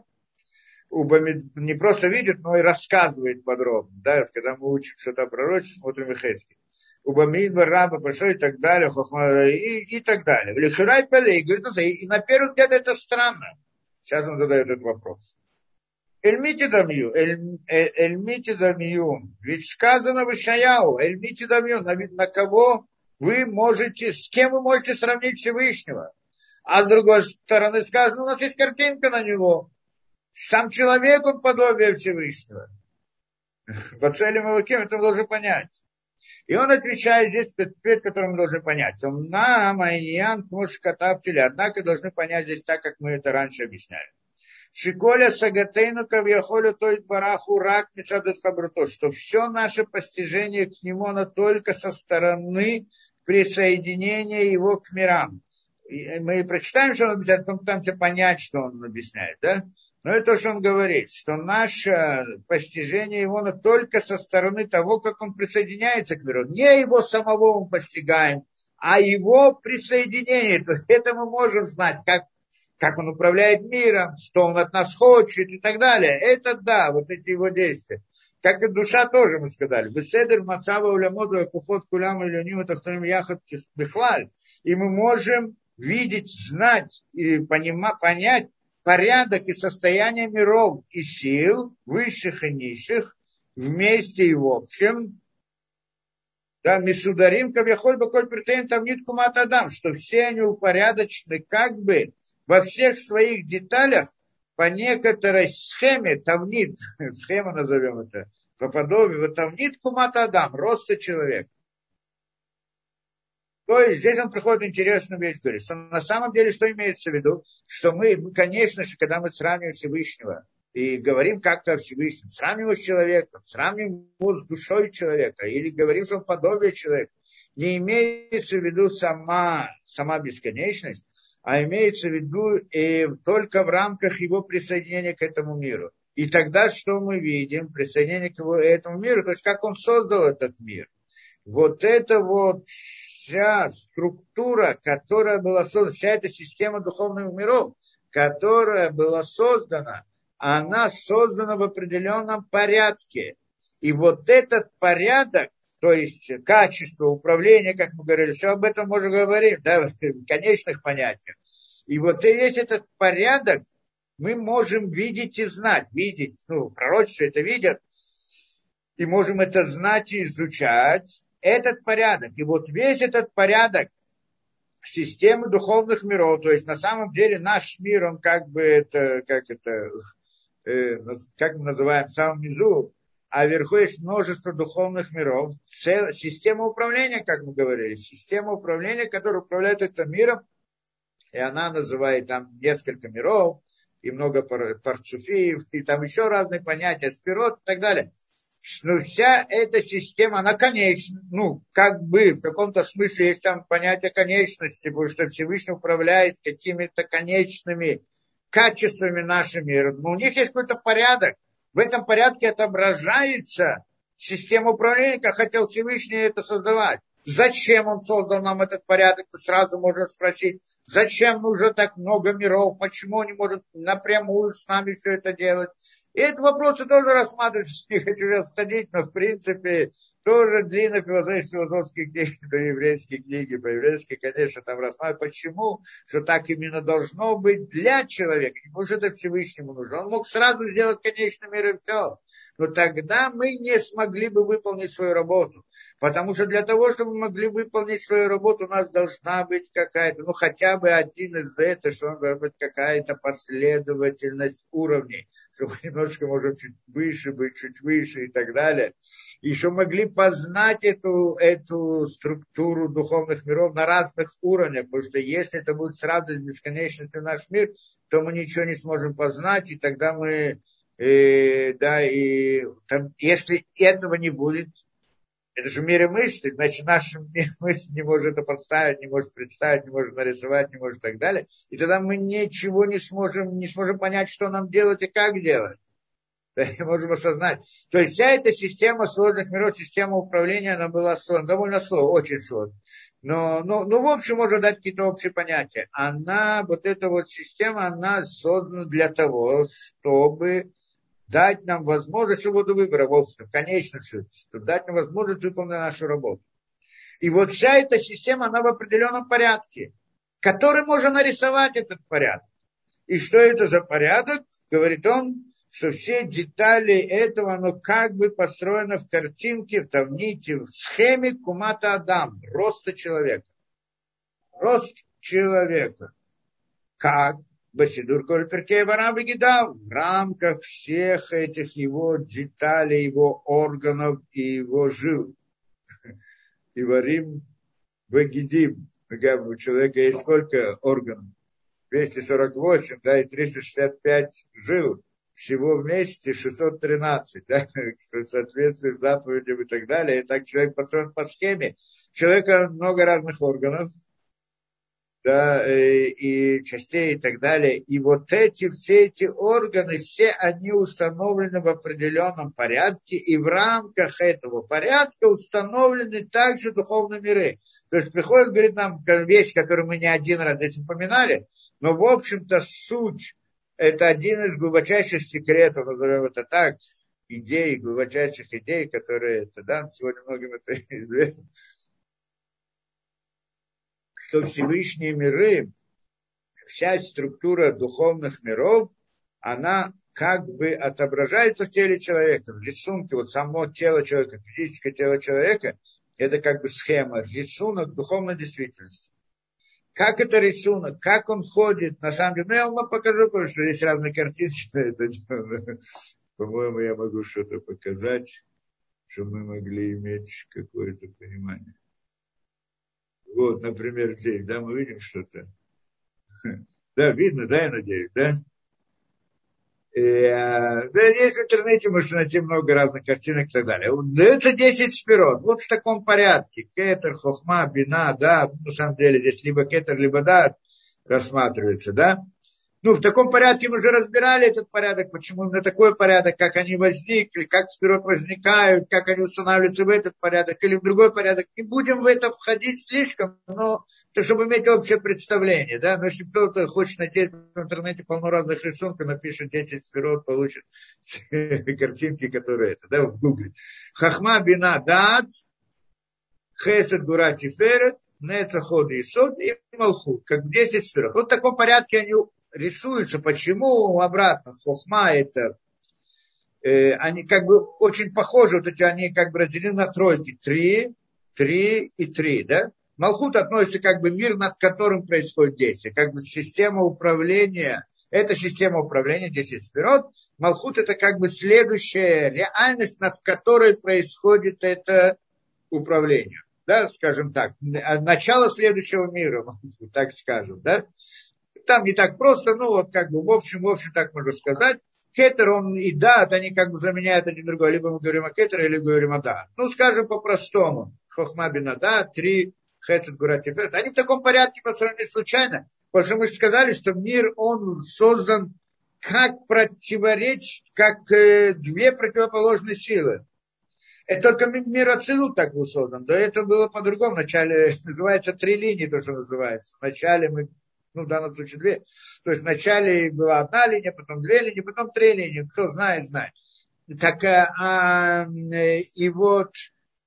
[SPEAKER 1] не просто видит, но и рассказывает подробно. Да, когда мы учим что-то пророчество, смотрим Ихески. Убамидба, Раба, Пашо и так далее, Хохма, и, и так далее. Лихирай Пеле, и говорит, и на первый взгляд это странно. Сейчас он задает этот вопрос. Эльмити дамью, эльмити дамью. Ведь сказано в Ишаяу, эльмити дамью, на, на кого вы можете, с кем вы можете сравнить Всевышнего. А с другой стороны сказано, у нас есть картинка на него. Сам человек, он подобие Всевышнего. По целям Малаким это мы должны понять. И он отвечает здесь ответ, который мы должны понять. Он на майян кмушкатаптили. Однако должны понять здесь так, как мы это раньше объясняли. Шиколя сагатейну кавьяхолю тоит бараху рак мецадат хабруто, что все наше постижение к нему, оно только со стороны присоединения его к мирам. И мы прочитаем, что он объясняет, потом пытаемся понять, что он объясняет, да? Но это то, что он говорит, что наше постижение его только со стороны того, как он присоединяется к миру. Не его самого мы постигаем, а его присоединение. Это мы можем знать, как, как он управляет миром, что он от нас хочет и так далее. Это да, вот эти его действия. Как и душа тоже, мы сказали. Беседер, Мацава, Улямоду, Кухот, Кулям, Илюним, Тахтаним, Яхат, Бихлаль. И мы можем видеть, знать и понимать, понять, порядок и состояние миров и сил, высших и низших, вместе и в общем, да, Мисударим, Кавьяхоль, Баколь, Притейн, там нет кумат что все они упорядочены как бы во всех своих деталях по некоторой схеме, тавнит, схема назовем это, по подобию, тавнит кумат Адам, роста человека. То есть здесь он приходит интересную вещь, говорит, что на самом деле что имеется в виду, что мы, конечно же, когда мы сравниваем Всевышнего и говорим как-то о Всевышнем, сравниваем с человеком, сравниваем с душой человека, или говорим, что он подобие человека, не имеется в виду сама, сама бесконечность, а имеется в виду и только в рамках его присоединения к этому миру. И тогда что мы видим? Присоединение к его, этому миру, то есть как он создал этот мир. Вот это вот вся структура, которая была создана, вся эта система духовных миров, которая была создана, она создана в определенном порядке. И вот этот порядок, то есть качество управления, как мы говорили, все об этом можно говорить, да, в конечных понятиях. И вот весь этот порядок мы можем видеть и знать. Видеть, ну, пророчество это видят, и можем это знать и изучать этот порядок. И вот весь этот порядок системы духовных миров, то есть на самом деле наш мир, он как бы это, как это, э, как мы называем, в самом низу, а вверху есть множество духовных миров, система управления, как мы говорили, система управления, которая управляет этим миром, и она называет там несколько миров, и много парцуфиев, и там еще разные понятия, спирот и так далее что вся эта система, она конечна, ну, как бы, в каком-то смысле есть там понятие конечности, потому что Всевышний управляет какими-то конечными качествами нашего мира. Но у них есть какой-то порядок. В этом порядке отображается система управления, как хотел Всевышний это создавать. Зачем он создал нам этот порядок? Сразу можно спросить, зачем нужно так много миров, почему он не может напрямую с нами все это делать? И эти вопросы тоже рассматриваются, не хочу сейчас ходить, но в принципе тоже длинно философские книги, да еврейские книги, по-еврейски, конечно, там рассматривают, почему, что так именно должно быть для человека, не что это Всевышнему нужно. Он мог сразу сделать конечный мир и все. Но тогда мы не смогли бы выполнить свою работу. Потому что для того, чтобы мы могли выполнить свою работу, у нас должна быть какая-то, ну хотя бы один из этого, что должна быть какая-то последовательность уровней, чтобы немножко, может, чуть выше быть, чуть выше и так далее. Что могли познать эту, эту структуру духовных миров на разных уровнях, потому что если это будет сразу с бесконечностью наш мир, то мы ничего не сможем познать, и тогда мы, э, да, и там, если этого не будет, это же в мире мысли, значит, наша мысль не может это подставить, не может представить, не может нарисовать, не может и так далее. И тогда мы ничего не сможем, не сможем понять, что нам делать и как делать. Можем осознать. То есть вся эта система сложных миров, система управления, она была создана, довольно сложная, очень сложная. Но, ну, ну, в общем, можно дать какие-то общие понятия. Она, вот эта вот система, она создана для того, чтобы дать нам возможность свободу выбора, в общем, конечно, что дать нам возможность выполнить нашу работу. И вот вся эта система, она в определенном порядке, который можно нарисовать этот порядок. И что это за порядок? Говорит он, что все детали этого, оно как бы построено в картинке, в тавните, в схеме Кумата Адам, роста человека. Рост человека. Как? Басидур Кольперкей Варам Гидав в рамках всех этих его деталей, его органов и его жил. И варим Вагидим. У человека есть сколько органов? 248, да, и 365 жил. Всего вместе 613, да, в соответствии с заповедям и так далее. И так человек построен по схеме. У человека много разных органов, да, э, и частей и так далее. И вот эти, все эти органы, все они установлены в определенном порядке, и в рамках этого порядка установлены также духовные миры. То есть приходит, говорит нам вещь, которую мы не один раз здесь упоминали, но в общем-то суть, это один из глубочайших секретов, назовем это так, идей, глубочайших идей, которые, да, сегодня многим это известно, что Всевышние миры, вся структура духовных миров, она как бы отображается в теле человека, в рисунке, вот само тело человека, физическое тело человека, Это как бы схема, рисунок духовной действительности. Как это рисунок, как он ходит, на самом деле. Ну, я вам покажу, потому что есть разные картинки это По-моему, я могу что-то показать, чтобы мы могли иметь какое-то понимание. Вот, например, здесь, да, мы видим что-то. Да, видно, да, я надеюсь, да? Э, да, есть в интернете, можно найти много разных картинок и так далее. Дается 10 спирот. Вот в таком порядке. Кетер, хохма, бина, да. На самом деле здесь либо кетер, либо да рассматривается, да. Ну, в таком порядке мы уже разбирали этот порядок, почему на такой порядок, как они возникли, как спирот возникают, как они устанавливаются в этот порядок или в другой порядок. Не будем в это входить слишком, но то, чтобы иметь общее представление. Да? Но если кто-то хочет найти в интернете полно разных рисунков, напишет 10 спирот, получит картинки, которые это, да, в гугле. Хахма бина дат, хесед гура тиферет, нецаход и сод и малхут, как 10 спирот. Вот в таком порядке они рисуются, почему обратно хохма это э, они как бы очень похожи, вот эти они как бы разделены на тройки, три, три и три, да? Малхут относится как бы мир, над которым происходит действие, как бы система управления, это система управления 10 сферот. Малхут это как бы следующая реальность, над которой происходит это управление. Да, скажем так, начало следующего мира, так скажем, да. Там не так просто, ну вот как бы в общем, в общем так можно сказать. Кетер, он и дат, они как бы заменяют один другой. Либо мы говорим о кетере, либо говорим о да. Ну, скажем по-простому. Хохма бинада, три, хесед гура тиферет. Они в таком порядке построены случайно. Потому что мы же сказали, что мир, он создан как противоречь, как э, две противоположные силы. Это только мир Ацилут так был создан. До этого было по-другому. Вначале называется три линии, то, что называется. Вначале мы ну, в данном случае две. То есть вначале была одна линия, потом две линии, потом три линии. Кто знает, знает. Так, э, а, и вот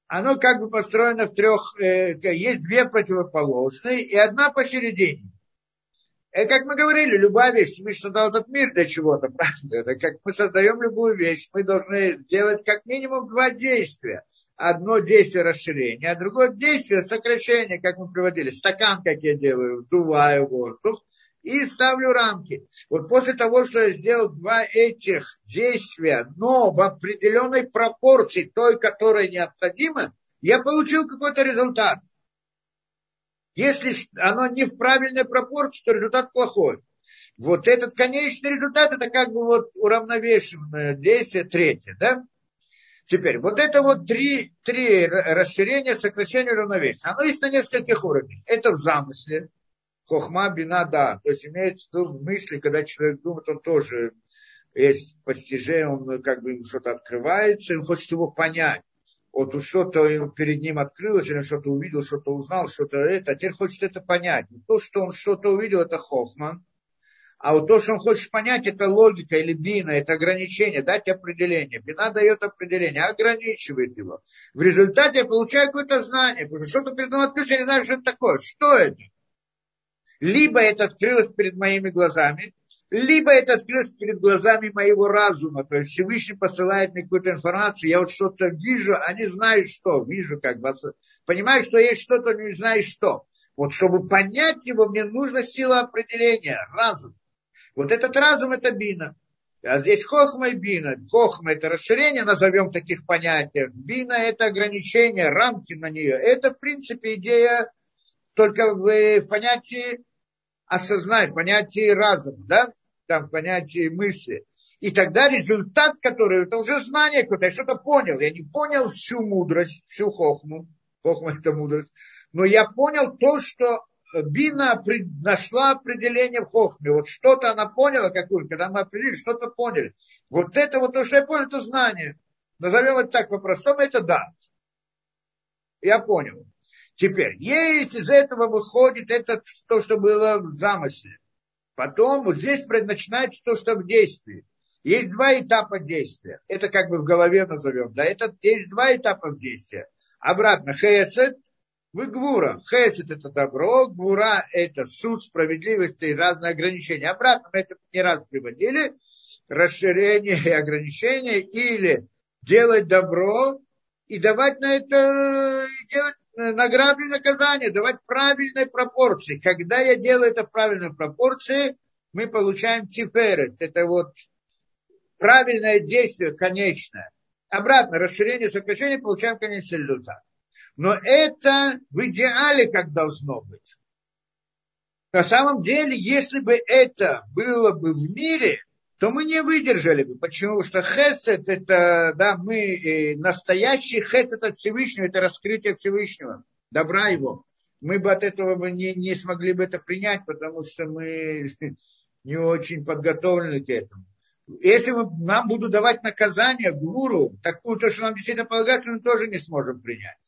[SPEAKER 1] оно как бы построено в трех, э, есть две противоположные и одна посередине. И как мы говорили, любая вещь, мы создал этот мир для чего-то, правда? Это как мы создаем любую вещь, мы должны сделать как минимум два действия одно действие расширения, а другое действие сокращения, как мы приводили. Стакан, как я делаю, вдуваю воздух и ставлю рамки. Вот после того, что я сделал два этих действия, но в определенной пропорции, той, которая необходима, я получил какой-то результат. Если оно не в правильной пропорции, то результат плохой. Вот этот конечный результат, это как бы вот уравновешенное действие третье, да? Теперь, вот это вот три, три расширения, сокращения равновесия. Оно есть на нескольких уровнях. Это в замысле. Хохма, бина, да. То есть имеется в виду мысли, когда человек думает, он тоже есть постижение, он как бы ему что-то открывается, он хочет его понять. Вот что-то перед ним открылось, или что-то увидел, что-то узнал, что-то это, а теперь хочет это понять. То, что он что-то увидел, это хохма. А вот то, что он хочет понять, это логика или бина, это ограничение, дать определение. Бина дает определение, ограничивает его. В результате я получаю какое-то знание, потому что что-то перед мной открылось, я не знаю, что это такое. Что это? Либо это открылось перед моими глазами, либо это открылось перед глазами моего разума. То есть Всевышний посылает мне какую-то информацию, я вот что-то вижу, а не знаю что. Вижу как бы, понимаю, что есть что-то, не знаю что. Вот чтобы понять его, мне нужна сила определения, разум. Вот этот разум это бина. А здесь хохма и бина. Хохма это расширение, назовем таких понятий. Бина это ограничение, рамки на нее. Это, в принципе, идея только в, в понятии осознать, в понятии разума, да? Там в понятии мысли. И тогда результат, который, это уже знание какое-то, я что-то понял. Я не понял всю мудрость, всю хохму. Хохма это мудрость. Но я понял то, что Бина нашла определение в Хохме. Вот что-то она поняла, какую когда мы определили, что-то поняли. Вот это вот то, что я понял, это знание. Назовем это так по-простому, это да. Я понял. Теперь, есть из этого выходит это то, что было в замысле. Потом вот здесь начинается то, что в действии. Есть два этапа действия. Это как бы в голове назовем. Да, это есть два этапа действия. Обратно, хесед вы гвура. Хесед это добро, гвура это суд, справедливость и разные ограничения. Обратно мы это не раз приводили. Расширение и ограничение или делать добро, и давать на это, делать награды и наказания, давать правильные пропорции. Когда я делаю это в правильной пропорции, мы получаем тиферет. Это вот правильное действие, конечное. Обратно, расширение, сокращение, получаем конечный результат. Но это в идеале как должно быть. На самом деле, если бы это было бы в мире, то мы не выдержали бы. Почему? Потому что хесед, это, да, мы, э, настоящий хесед от Всевышнего, это раскрытие Всевышнего, добра его. Мы бы от этого бы не, не смогли бы это принять, потому что мы не очень подготовлены к этому. Если мы, нам будут давать наказание гуру, такую, то, что нам действительно полагается, мы тоже не сможем принять.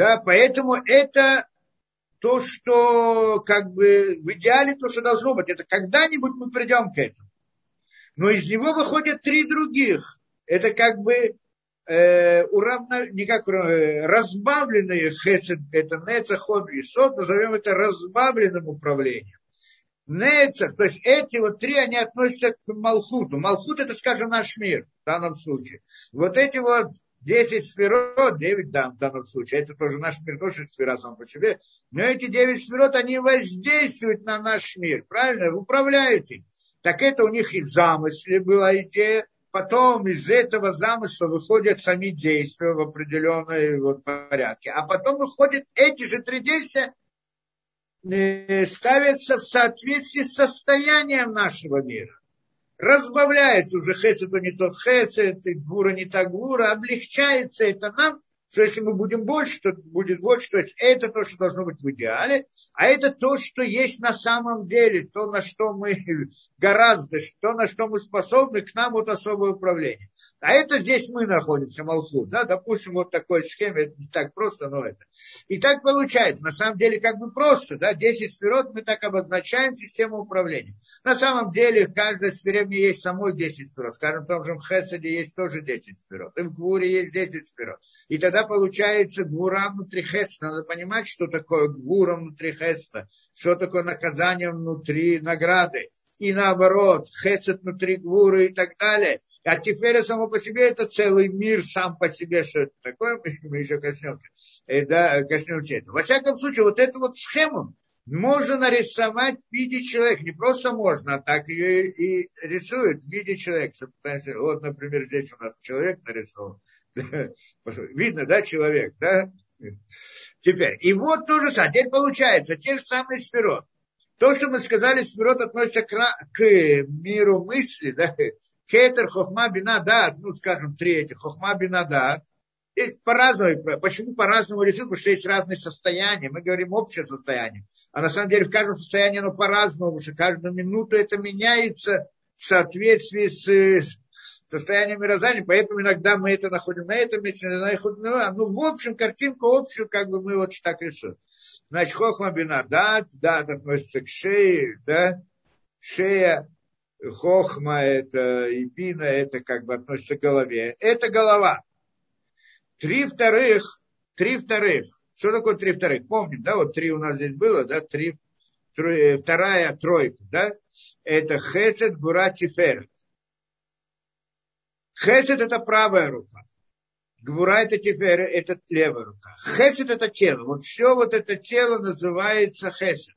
[SPEAKER 1] Да, поэтому это то, что как бы в идеале то, что должно быть. Это когда-нибудь мы придем к этому. Но из него выходят три других. Это как бы э, уравно, не как э, разбавленные хесед, это нецаход и сот, назовем это разбавленным управлением. Нецах, то есть эти вот три, они относятся к Малхуту. Малхут это, скажем, наш мир в данном случае. Вот эти вот 10 сферот, 9, да, в данном случае, это тоже наш мир, тоже сфера сам по себе, но эти 9 сферот, они воздействуют на наш мир, правильно, управляют им. Так это у них и в замысле была идея, потом из этого замысла выходят сами действия в определенной вот порядке, а потом выходят эти же три действия, Э, ставятся в соответствии с состоянием нашего мира. Разбавляется уже хесед, не тот хесед, гура не та гура, облегчается это нам, что если мы будем больше, то будет больше. То есть это то, что должно быть в идеале, а это то, что есть на самом деле, то, на что мы гораздо, то, на что мы способны, к нам вот особое управление. А это здесь мы находимся, Малхут. Да? Допустим, вот такой схеме, это не так просто, но это. И так получается. На самом деле, как бы просто. Да? 10 сферот мы так обозначаем систему управления. На самом деле, в каждой сфере мне есть самой 10 сферот. Скажем, в том же в Хеседе есть тоже 10 сферот. И в Гуре есть 10 сферот. И тогда тогда получается гвура внутри хеста. Надо понимать, что такое гвура внутри хеста, что такое наказание внутри награды. И наоборот, хесед внутри гвуры и так далее. А теперь само по себе это целый мир сам по себе, что это такое, мы еще коснемся. И, э, да, коснемся этого. Во всяком случае, вот эту вот схему можно нарисовать в виде человека. Не просто можно, а так ее и рисуют в виде человека. Вот, например, здесь у нас человек нарисован. Видно, да, человек, да? Теперь, и вот то же самое. Теперь получается, те же самые сферот. То, что мы сказали, сферот относится к, к миру мысли, да? Кетер, хохма, бина, дат, ну, скажем, третий, хохма, бина, дат. По-разному, почему по-разному рисуют? Потому что есть разные состояния. Мы говорим общее состояние. А на самом деле в каждом состоянии оно по-разному, потому что каждую минуту это меняется в соответствии с, состояние мироздания, поэтому иногда мы это находим на этом месте, находим на ну, в общем, картинку общую, как бы мы вот так рисуем. Значит, хохма бина дат, дат относится к шее, да, шея, хохма это и бина, это как бы относится к голове. Это голова. Три вторых, три вторых. Что такое три вторых? Помним, да, вот три у нас здесь было, да, три, трой, вторая тройка, да, это хесед, гура, тиферет. Хесед это правая рука. Гвура это теперь это левая рука. Хесед это тело. Вот все вот это тело называется хесед.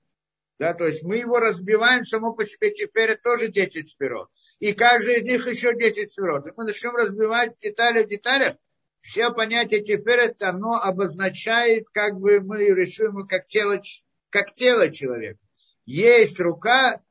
[SPEAKER 1] Да, то есть мы его разбиваем само по себе теперь тоже 10 сферот. И каждый из них еще 10 сферот. И мы начнем разбивать детали в деталях. Все понятия теперь это оно обозначает, как бы мы рисуем как тело, как тело человека. Есть рука,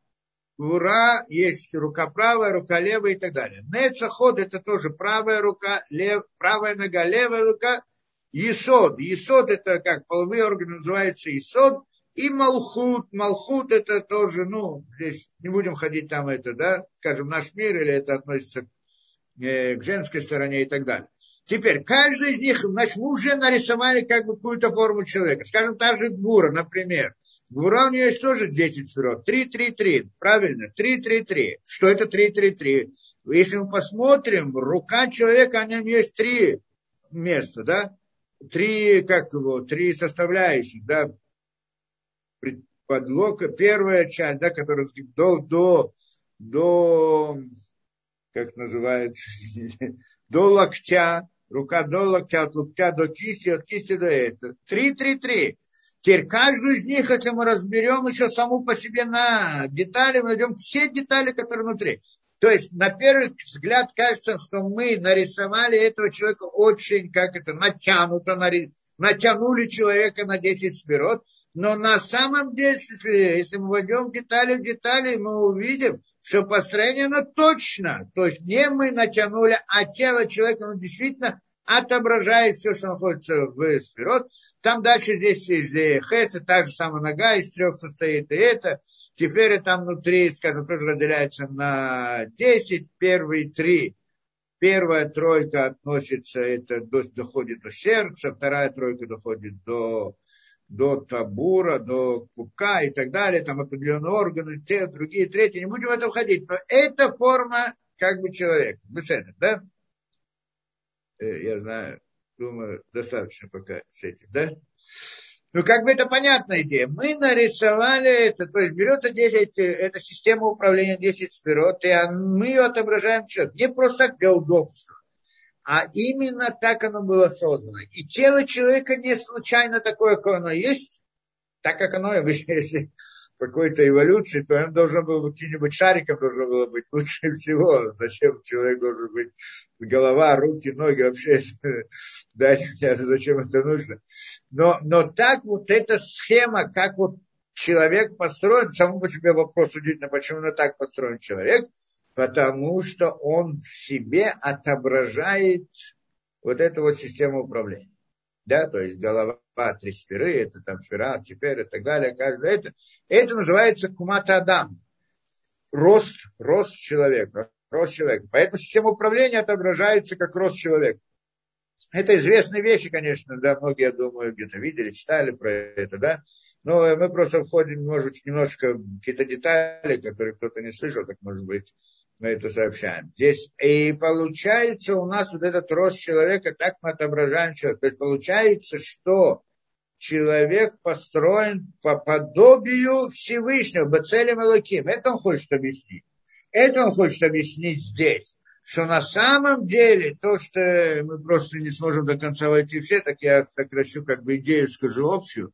[SPEAKER 1] Гура есть рука правая, рука левая и так далее. Нецаход это тоже правая рука, лев, правая нога, левая рука. Есод. Есод это как половые органы называется Есод. И Малхут. Малхут это тоже, ну, здесь не будем ходить там это, да, скажем, наш мир, или это относится э, к женской стороне и так далее. Теперь, каждый из них, значит, мы уже нарисовали как бы какую-то форму человека. Скажем, та же Гура, например. Гура у нее есть тоже 10 сферот. 3, 3, 3. Правильно, 3, 3, 3. Что это 3, 3, 3? Если мы посмотрим, рука человека, о нем есть три места, да? Три, как его, три составляющих, да? Подлока, первая часть, да, которая до, до, до, как называется, до локтя, рука до локтя, от локтя до кисти, от кисти до этого. Три, три, три. Теперь каждую из них, если мы разберем еще саму по себе на детали, мы найдем все детали, которые внутри. То есть, на первый взгляд, кажется, что мы нарисовали этого человека очень, как это, натянуто, натянули человека на 10 спирот, но на самом деле, если мы войдем в детали в детали, мы увидим, что построение оно точно. То есть не мы натянули, а тело человека, оно действительно отображает все, что находится в спирот. Там дальше здесь из хеса, та же самая нога из трех состоит и это. Теперь там внутри, скажем, тоже разделяется на 10, первые три. Первая тройка относится, это доходит до сердца, вторая тройка доходит до до табура, до пупка и так далее, там определенные органы, те, другие, третьи, не будем в это входить, но это форма как бы человека, беседа, да? Э, я знаю, думаю, достаточно пока с этим, да? Ну, как бы это понятная идея. Мы нарисовали это, то есть берется 10, это система управления 10 спирот, и мы ее отображаем человек. Не просто для удобства а именно так оно было создано. И тело человека не случайно такое, как оно есть, так как оно, если какой-то эволюции, то он должен был быть каким-нибудь шариком, должен было быть лучше всего. Зачем человек должен быть голова, руки, ноги, вообще, да, зачем это нужно. Но, но так вот эта схема, как вот человек построен, самому по себе вопрос удивительно, почему именно так построен человек – потому что он в себе отображает вот эту вот систему управления. Да, то есть голова, три сферы, это там сфера, теперь и так далее, каждое это. Это называется кумата Адам. Рост, рост человека, рост человека. Поэтому система управления отображается как рост человека. Это известные вещи, конечно, да, многие, я думаю, где-то видели, читали про это, да. Но мы просто входим, может быть, немножко какие-то детали, которые кто-то не слышал, так может быть, мы это сообщаем. Здесь и получается у нас вот этот рост человека, так мы отображаем человека. То есть получается, что человек построен по подобию Всевышнего, Бацелем Элоким. Это он хочет объяснить. Это он хочет объяснить здесь. Что на самом деле то, что мы просто не сможем до конца войти все, так я сокращу как бы идею, скажу общую.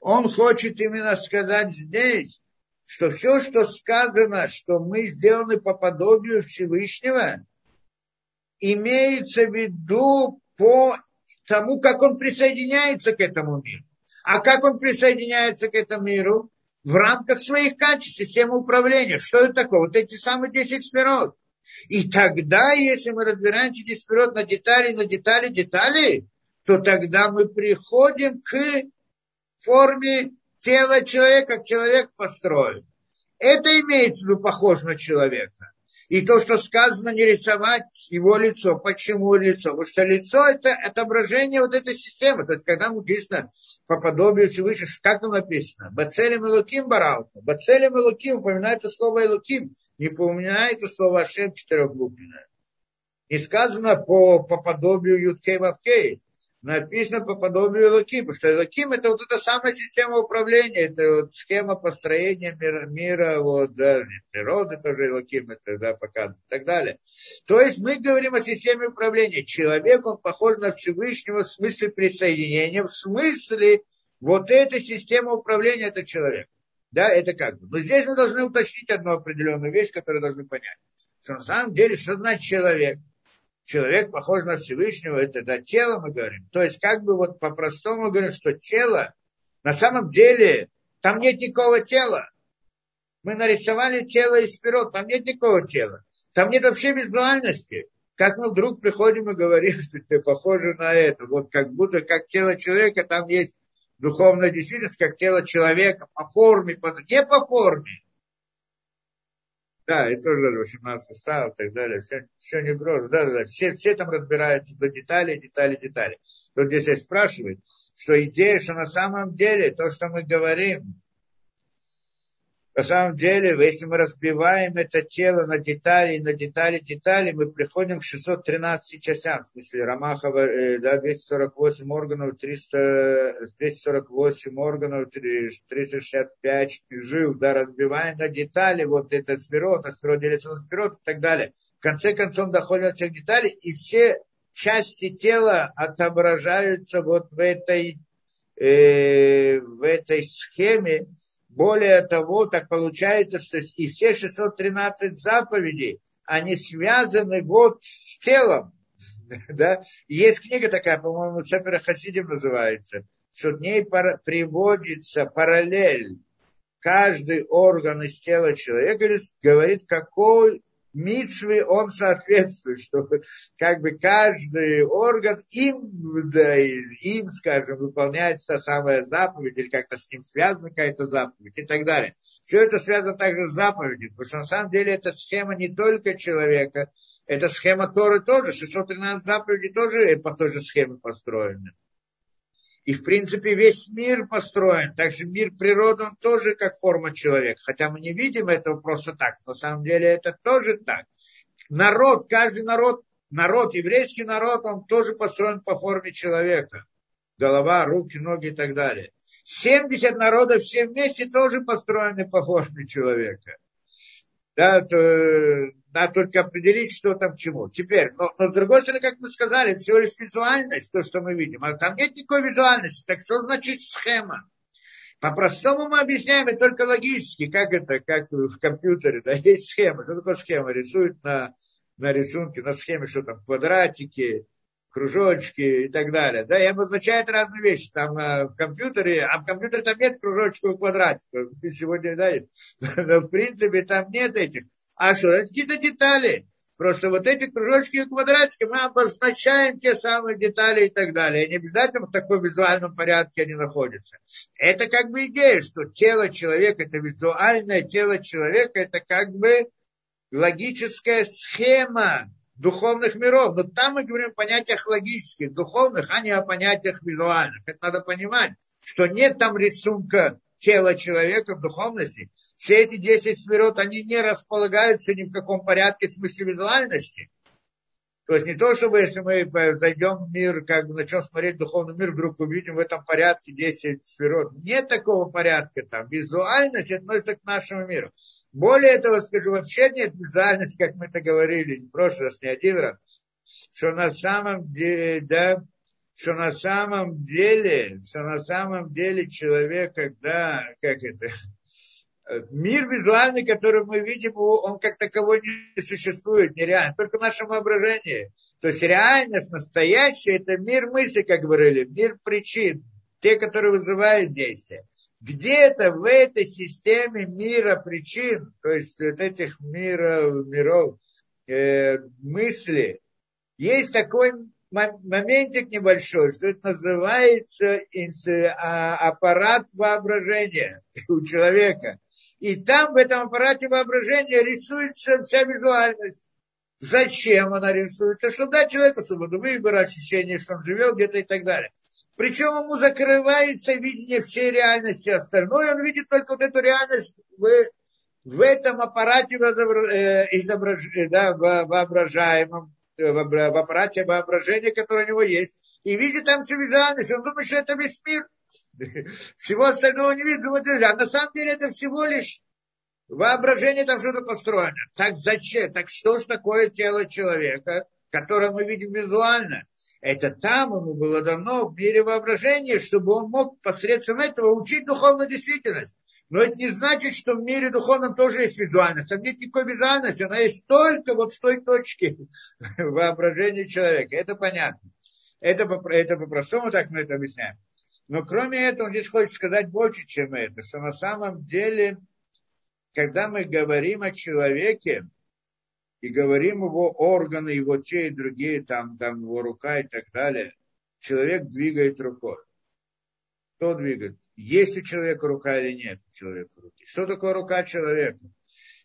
[SPEAKER 1] Он хочет именно сказать здесь, что все, что сказано, что мы сделаны по подобию Всевышнего, имеется в виду по тому, как он присоединяется к этому миру. А как он присоединяется к этому миру? В рамках своих качеств, системы управления. Что это такое? Вот эти самые 10 сферот. И тогда, если мы разбираем эти 10 сферот на детали, на детали, детали, то тогда мы приходим к форме тело человека, человек построен. Это имеется в виду похож на человека. И то, что сказано, не рисовать его лицо. Почему лицо? Потому что лицо – это отображение вот этой системы. То есть, когда написано по подобию Всевышнего, как там написано? Бацелем и Луким бараута. Бацелем и Луким упоминается слово Элуким. Не упоминается слово Ашем четырехбуквенное. Не сказано по, по подобию Юткей Вавкей написано по подобию Элоким, потому что Элоким это вот эта самая система управления, это вот схема построения мира, мира вот, да, природы тоже Элоким это да, показывает и так далее. То есть мы говорим о системе управления. Человек, он похож на Всевышнего в смысле присоединения, в смысле вот этой системы управления это человек. Да, это как бы. Но здесь мы должны уточнить одну определенную вещь, которую должны понять. Что на самом деле, что значит человек? Человек похож на Всевышнего, это да, тело мы говорим. То есть как бы вот по-простому говорим, что тело, на самом деле, там нет никакого тела. Мы нарисовали тело из спирот, там нет никакого тела. Там нет вообще визуальности. Как мы вдруг приходим и говорим, что ты похоже на это. Вот как будто как тело человека, там есть духовная действительность, как тело человека по форме, по... не по форме, да, и тоже 18 устав и так далее. Все, все не просто. Да, да, да. Все, все там разбираются до деталей, деталей, деталей. Тут здесь спрашивает, что идея, что на самом деле то, что мы говорим, на самом деле, если мы разбиваем это тело на детали, на детали, детали, мы приходим к 613 частям. В смысле, Рамахова, э, да, 248 органов, 300, 248 органов, 365 жил, да, разбиваем на детали, вот это спирот, а спирот делится на спирот и так далее. В конце концов, доходим до всех деталей, и все части тела отображаются вот в этой, э, в этой схеме. Более того, так получается, что и все 613 заповедей, они связаны вот с телом. Да? есть книга такая, по-моему, Сапера Хасидим называется, что в ней приводится параллель каждый орган из тела человека говорит, какой митсве он соответствует, что как бы каждый орган им, да, им, скажем, выполняет та самая заповедь, или как-то с ним связана какая-то заповедь и так далее. Все это связано также с заповедью, потому что на самом деле эта схема не только человека, эта схема Торы тоже, 613 заповедей тоже по той же схеме построены. И, в принципе, весь мир построен. Также мир природы, он тоже как форма человека. Хотя мы не видим этого просто так. На самом деле это тоже так. Народ, каждый народ, народ, еврейский народ, он тоже построен по форме человека. Голова, руки, ноги и так далее. 70 народов все вместе тоже построены по форме человека. Да, то, надо только определить, что там чему. Теперь, но, но с другой стороны, как мы сказали, всего лишь визуальность, то, что мы видим. А там нет никакой визуальности. Так что значит схема? По-простому мы объясняем это только логически, как это, как в компьютере, да, есть схема. Что такое схема? Рисуют на, на рисунке, на схеме, что там, квадратики, кружочки и так далее. Да, и обозначает разные вещи. Там э, в компьютере, а в компьютере там нет кружочков и квадратиков. Сегодня, да, есть. Но в принципе там нет этих. А что, это какие-то детали. Просто вот эти кружочки и квадратики мы обозначаем те самые детали и так далее. И не обязательно в таком визуальном порядке они находятся. Это как бы идея, что тело человека, это визуальное тело человека, это как бы логическая схема духовных миров. Но там мы говорим о понятиях логических, духовных, а не о понятиях визуальных. Это надо понимать, что нет там рисунка тела человека в духовности. Все эти 10 сферот, они не располагаются ни в каком порядке в смысле визуальности. То есть не то, чтобы если мы зайдем в мир, как бы начнем смотреть духовный мир, вдруг увидим в этом порядке 10 сферот. Нет такого порядка там. Визуальность относится к нашему миру. Более того, скажу, вообще нет визуальности, как мы это говорили в прошлый раз, не один раз, что на самом деле, да, что на самом деле, что на самом деле человек, когда, как это, мир визуальный, который мы видим, он как таковой не существует, нереально, только в нашем воображении. То есть реальность настоящая, это мир мысли, как говорили, мир причин, те, которые вызывают действия. Где-то в этой системе мира причин, то есть вот этих миров, миров, э, мысли, есть такой моментик небольшой, что это называется а, аппарат воображения у человека. И там в этом аппарате воображения рисуется вся визуальность. Зачем она рисуется? Чтобы дать человеку свободу выбора, ощущение, что он живет где-то и так далее. Причем ему закрывается видение всей реальности. Остальное он видит только вот эту реальность в, в этом аппарате э, изображ... Э, да, воображаемом, э, в аппарате воображения, который у него есть. И видит там всю визуальность. Он думает, что это весь мир. Всего остального не видно. А на самом деле это всего лишь воображение там что-то построено. Так зачем? Так что ж такое тело человека, которое мы видим визуально? Это там ему было дано в мире воображения, чтобы он мог посредством этого учить духовную действительность. Но это не значит, что в мире духовном тоже есть визуальность. Там нет никакой визуальности, она есть только вот с той точки воображения человека. Это понятно. Это, это по-простому так мы это объясняем. Но кроме этого, он здесь хочет сказать больше, чем это, что на самом деле, когда мы говорим о человеке, и говорим его органы, его те и другие, там, там его рука и так далее, человек двигает рукой. Кто двигает? Есть у человека рука или нет у человека руки? Что такое рука человека?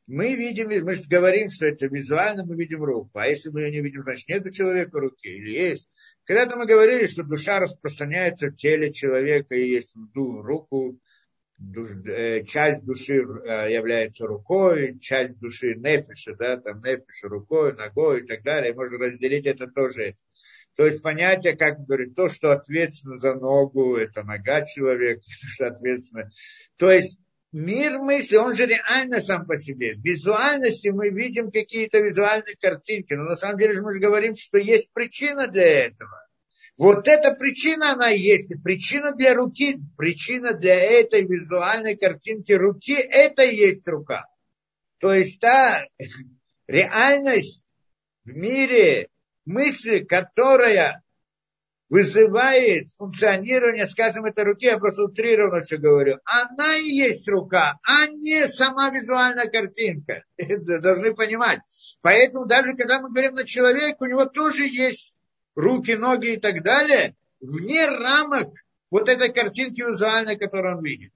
[SPEAKER 1] Мы видим, мы говорим, что это визуально мы видим руку. А если мы ее не видим, значит нет у человека руки или есть. Когда-то мы говорили, что душа распространяется в теле человека и есть в руку, Э, часть души э, является рукой, часть души нефиша, да, там нефиша рукой, ногой и так далее. Можно разделить это тоже. То есть понятие, как говорит, то, что ответственно за ногу, это нога человека, что ответственно. То есть мир мысли, он же реально сам по себе. В визуальности мы видим какие-то визуальные картинки, но на самом деле мы же говорим, что есть причина для этого. Вот эта причина, она есть. Причина для руки, причина для этой визуальной картинки руки, это и есть рука. То есть та реальность в мире мысли, которая вызывает функционирование, скажем, этой руки, я просто утрированно все говорю, она и есть рука, а не сама визуальная картинка. Это должны понимать. Поэтому даже когда мы говорим на человека, у него тоже есть руки, ноги и так далее, вне рамок вот этой картинки визуальной, которую он видит.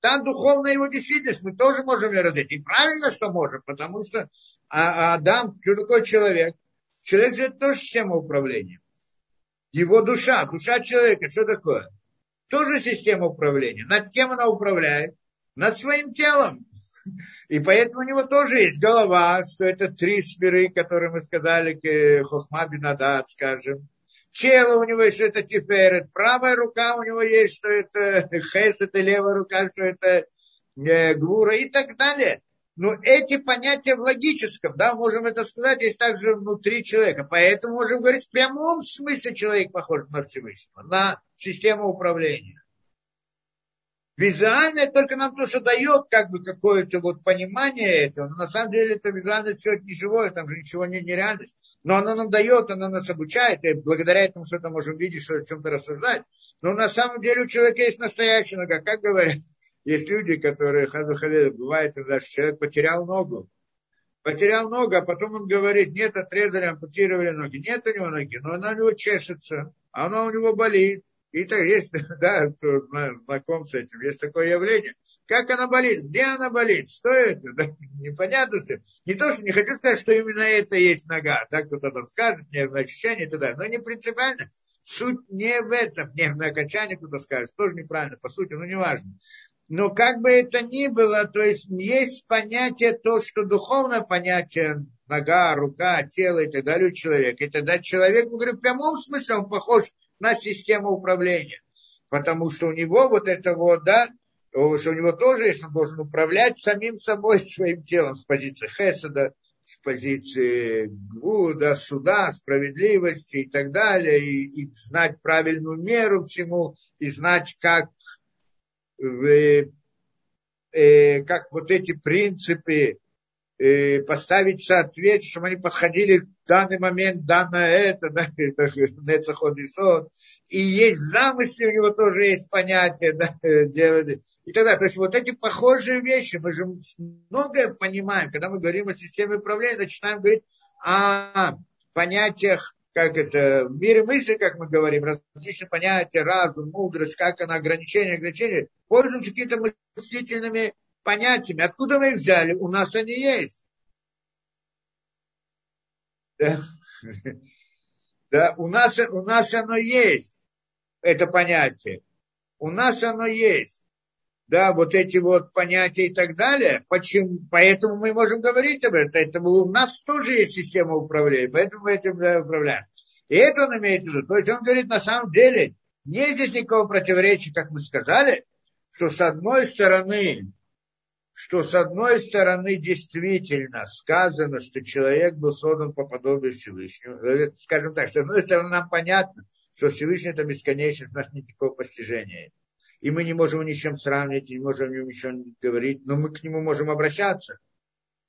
[SPEAKER 1] Там духовная его действительность, мы тоже можем ее развить. И правильно, что можем, потому что а, Адам, что такое человек? Человек же тоже система управления его душа, душа человека, что такое? Тоже система управления. Над кем она управляет? Над своим телом. И поэтому у него тоже есть голова, что это три сферы, которые мы сказали, Хохма Бинадат, скажем. Тело у него есть, что это Тиферет. Правая рука у него есть, что это Хес, это левая рука, что это э, Гвура и так далее. Но эти понятия в логическом, да, можем это сказать, есть также внутри человека. Поэтому можем говорить, в прямом смысле человек похож на Всевышнего, на систему управления. Визуально только нам то, что дает как бы какое-то вот понимание этого. Но на самом деле это визуально все не живое, там же ничего не, не реальность. Но оно нам дает, оно нас обучает, и благодаря этому что-то можем видеть, что о чем-то рассуждать. Но на самом деле у человека есть настоящая нога, как говорят. Есть люди, которые, хазахале, бывает, когда человек потерял ногу, потерял ногу, а потом он говорит, нет, отрезали, ампутировали ноги. Нет у него ноги, но она у него чешется, она у него болит. И так есть, да, знаком с этим, есть такое явление. Как она болит? Где она болит? Что это? Да, непонятно. Не то, что не хочу сказать, что именно это есть нога. Так кто-то там скажет, нервное ощущение и так далее. Но не принципиально. Суть не в этом. Нервное окончание кто-то скажет. Тоже неправильно. По сути, ну неважно. Но как бы это ни было, то есть есть понятие то, что духовное понятие нога, рука, тело и так далее у человека. И тогда человек, мы говорим, в прямом смысле он похож на систему управления. Потому что у него вот это вот, да, что у него тоже есть, он должен управлять самим собой, своим телом с позиции Хеседа, с позиции Гуда, суда, справедливости и так далее, и, и знать правильную меру всему, и знать, как э, как вот эти принципы э, поставить в соответствие, чтобы они подходили в данный момент, данное это, да, это Нецаход и Сод. И есть замысле у него тоже есть понятие, да, делать. И далее. То есть вот эти похожие вещи, мы же многое понимаем, когда мы говорим о системе управления, начинаем говорить о понятиях как это, в мире мысли, как мы говорим, различные понятия, разум, мудрость, как она, ограничения, ограничения, пользуемся какими-то мыслительными понятиями. Откуда мы их взяли? У нас они есть. Да, да у, нас, у нас оно есть, это понятие. У нас оно есть да, вот эти вот понятия и так далее. Почему? Поэтому мы можем говорить об этом. Это у нас тоже есть система управления, поэтому мы этим управляем. И это он имеет в виду. То есть он говорит, на самом деле, нет здесь никакого противоречия, как мы сказали, что с одной стороны, что с одной стороны действительно сказано, что человек был создан по подобию Всевышнего. Э, скажем так, с одной стороны нам понятно, что Всевышний это бесконечность, у нас нет никакого постижения и мы не можем ни с чем сравнивать, не можем о нем говорить, но мы к нему можем обращаться,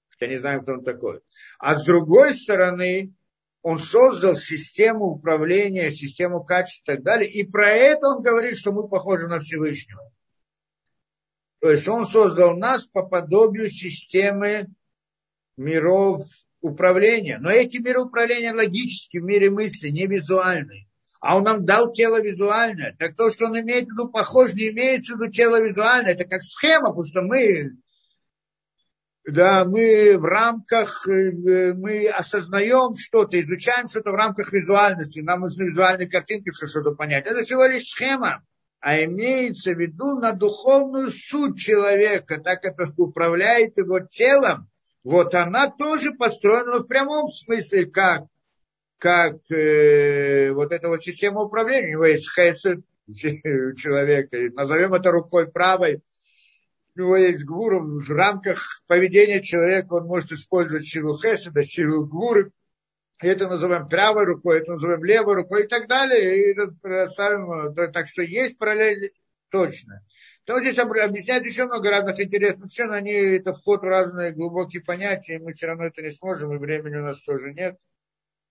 [SPEAKER 1] хотя не знаем, кто он такой. А с другой стороны, он создал систему управления, систему качества и так далее, и про это он говорит, что мы похожи на Всевышнего. То есть он создал нас по подобию системы миров управления. Но эти миры управления логические, в мире мысли, не визуальные а он нам дал тело визуальное. Так то, что он имеет в виду, похоже, не имеется в виду тело визуальное. Это как схема, потому что мы, да, мы в рамках, э, мы осознаем что-то, изучаем что-то в рамках визуальности. Нам нужны визуальные картинки, чтобы что-то понять. Это всего лишь схема. А имеется в виду на духовную суть человека, так как управляет его телом, вот она тоже построена в прямом смысле, как как э, вот эта вот система управления, у него есть хесед у человека, назовем это рукой правой, у него есть гвура, в рамках поведения человека он может использовать силу хеседа, силу гвуры, это называем правой рукой, это называем левой рукой и так далее, и расставим, так что есть параллель точно. То здесь объясняют еще много разных интересных но они, это вход в разные глубокие понятия, и мы все равно это не сможем, и времени у нас тоже нет.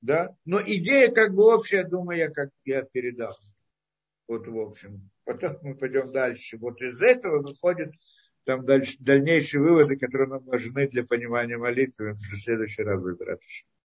[SPEAKER 1] Да? Но идея как бы общая, думаю, я как я передал. Вот в общем. Потом мы пойдем дальше. Вот из этого выходит там дальше, дальнейшие выводы, которые нам нужны для понимания молитвы. В следующий раз будет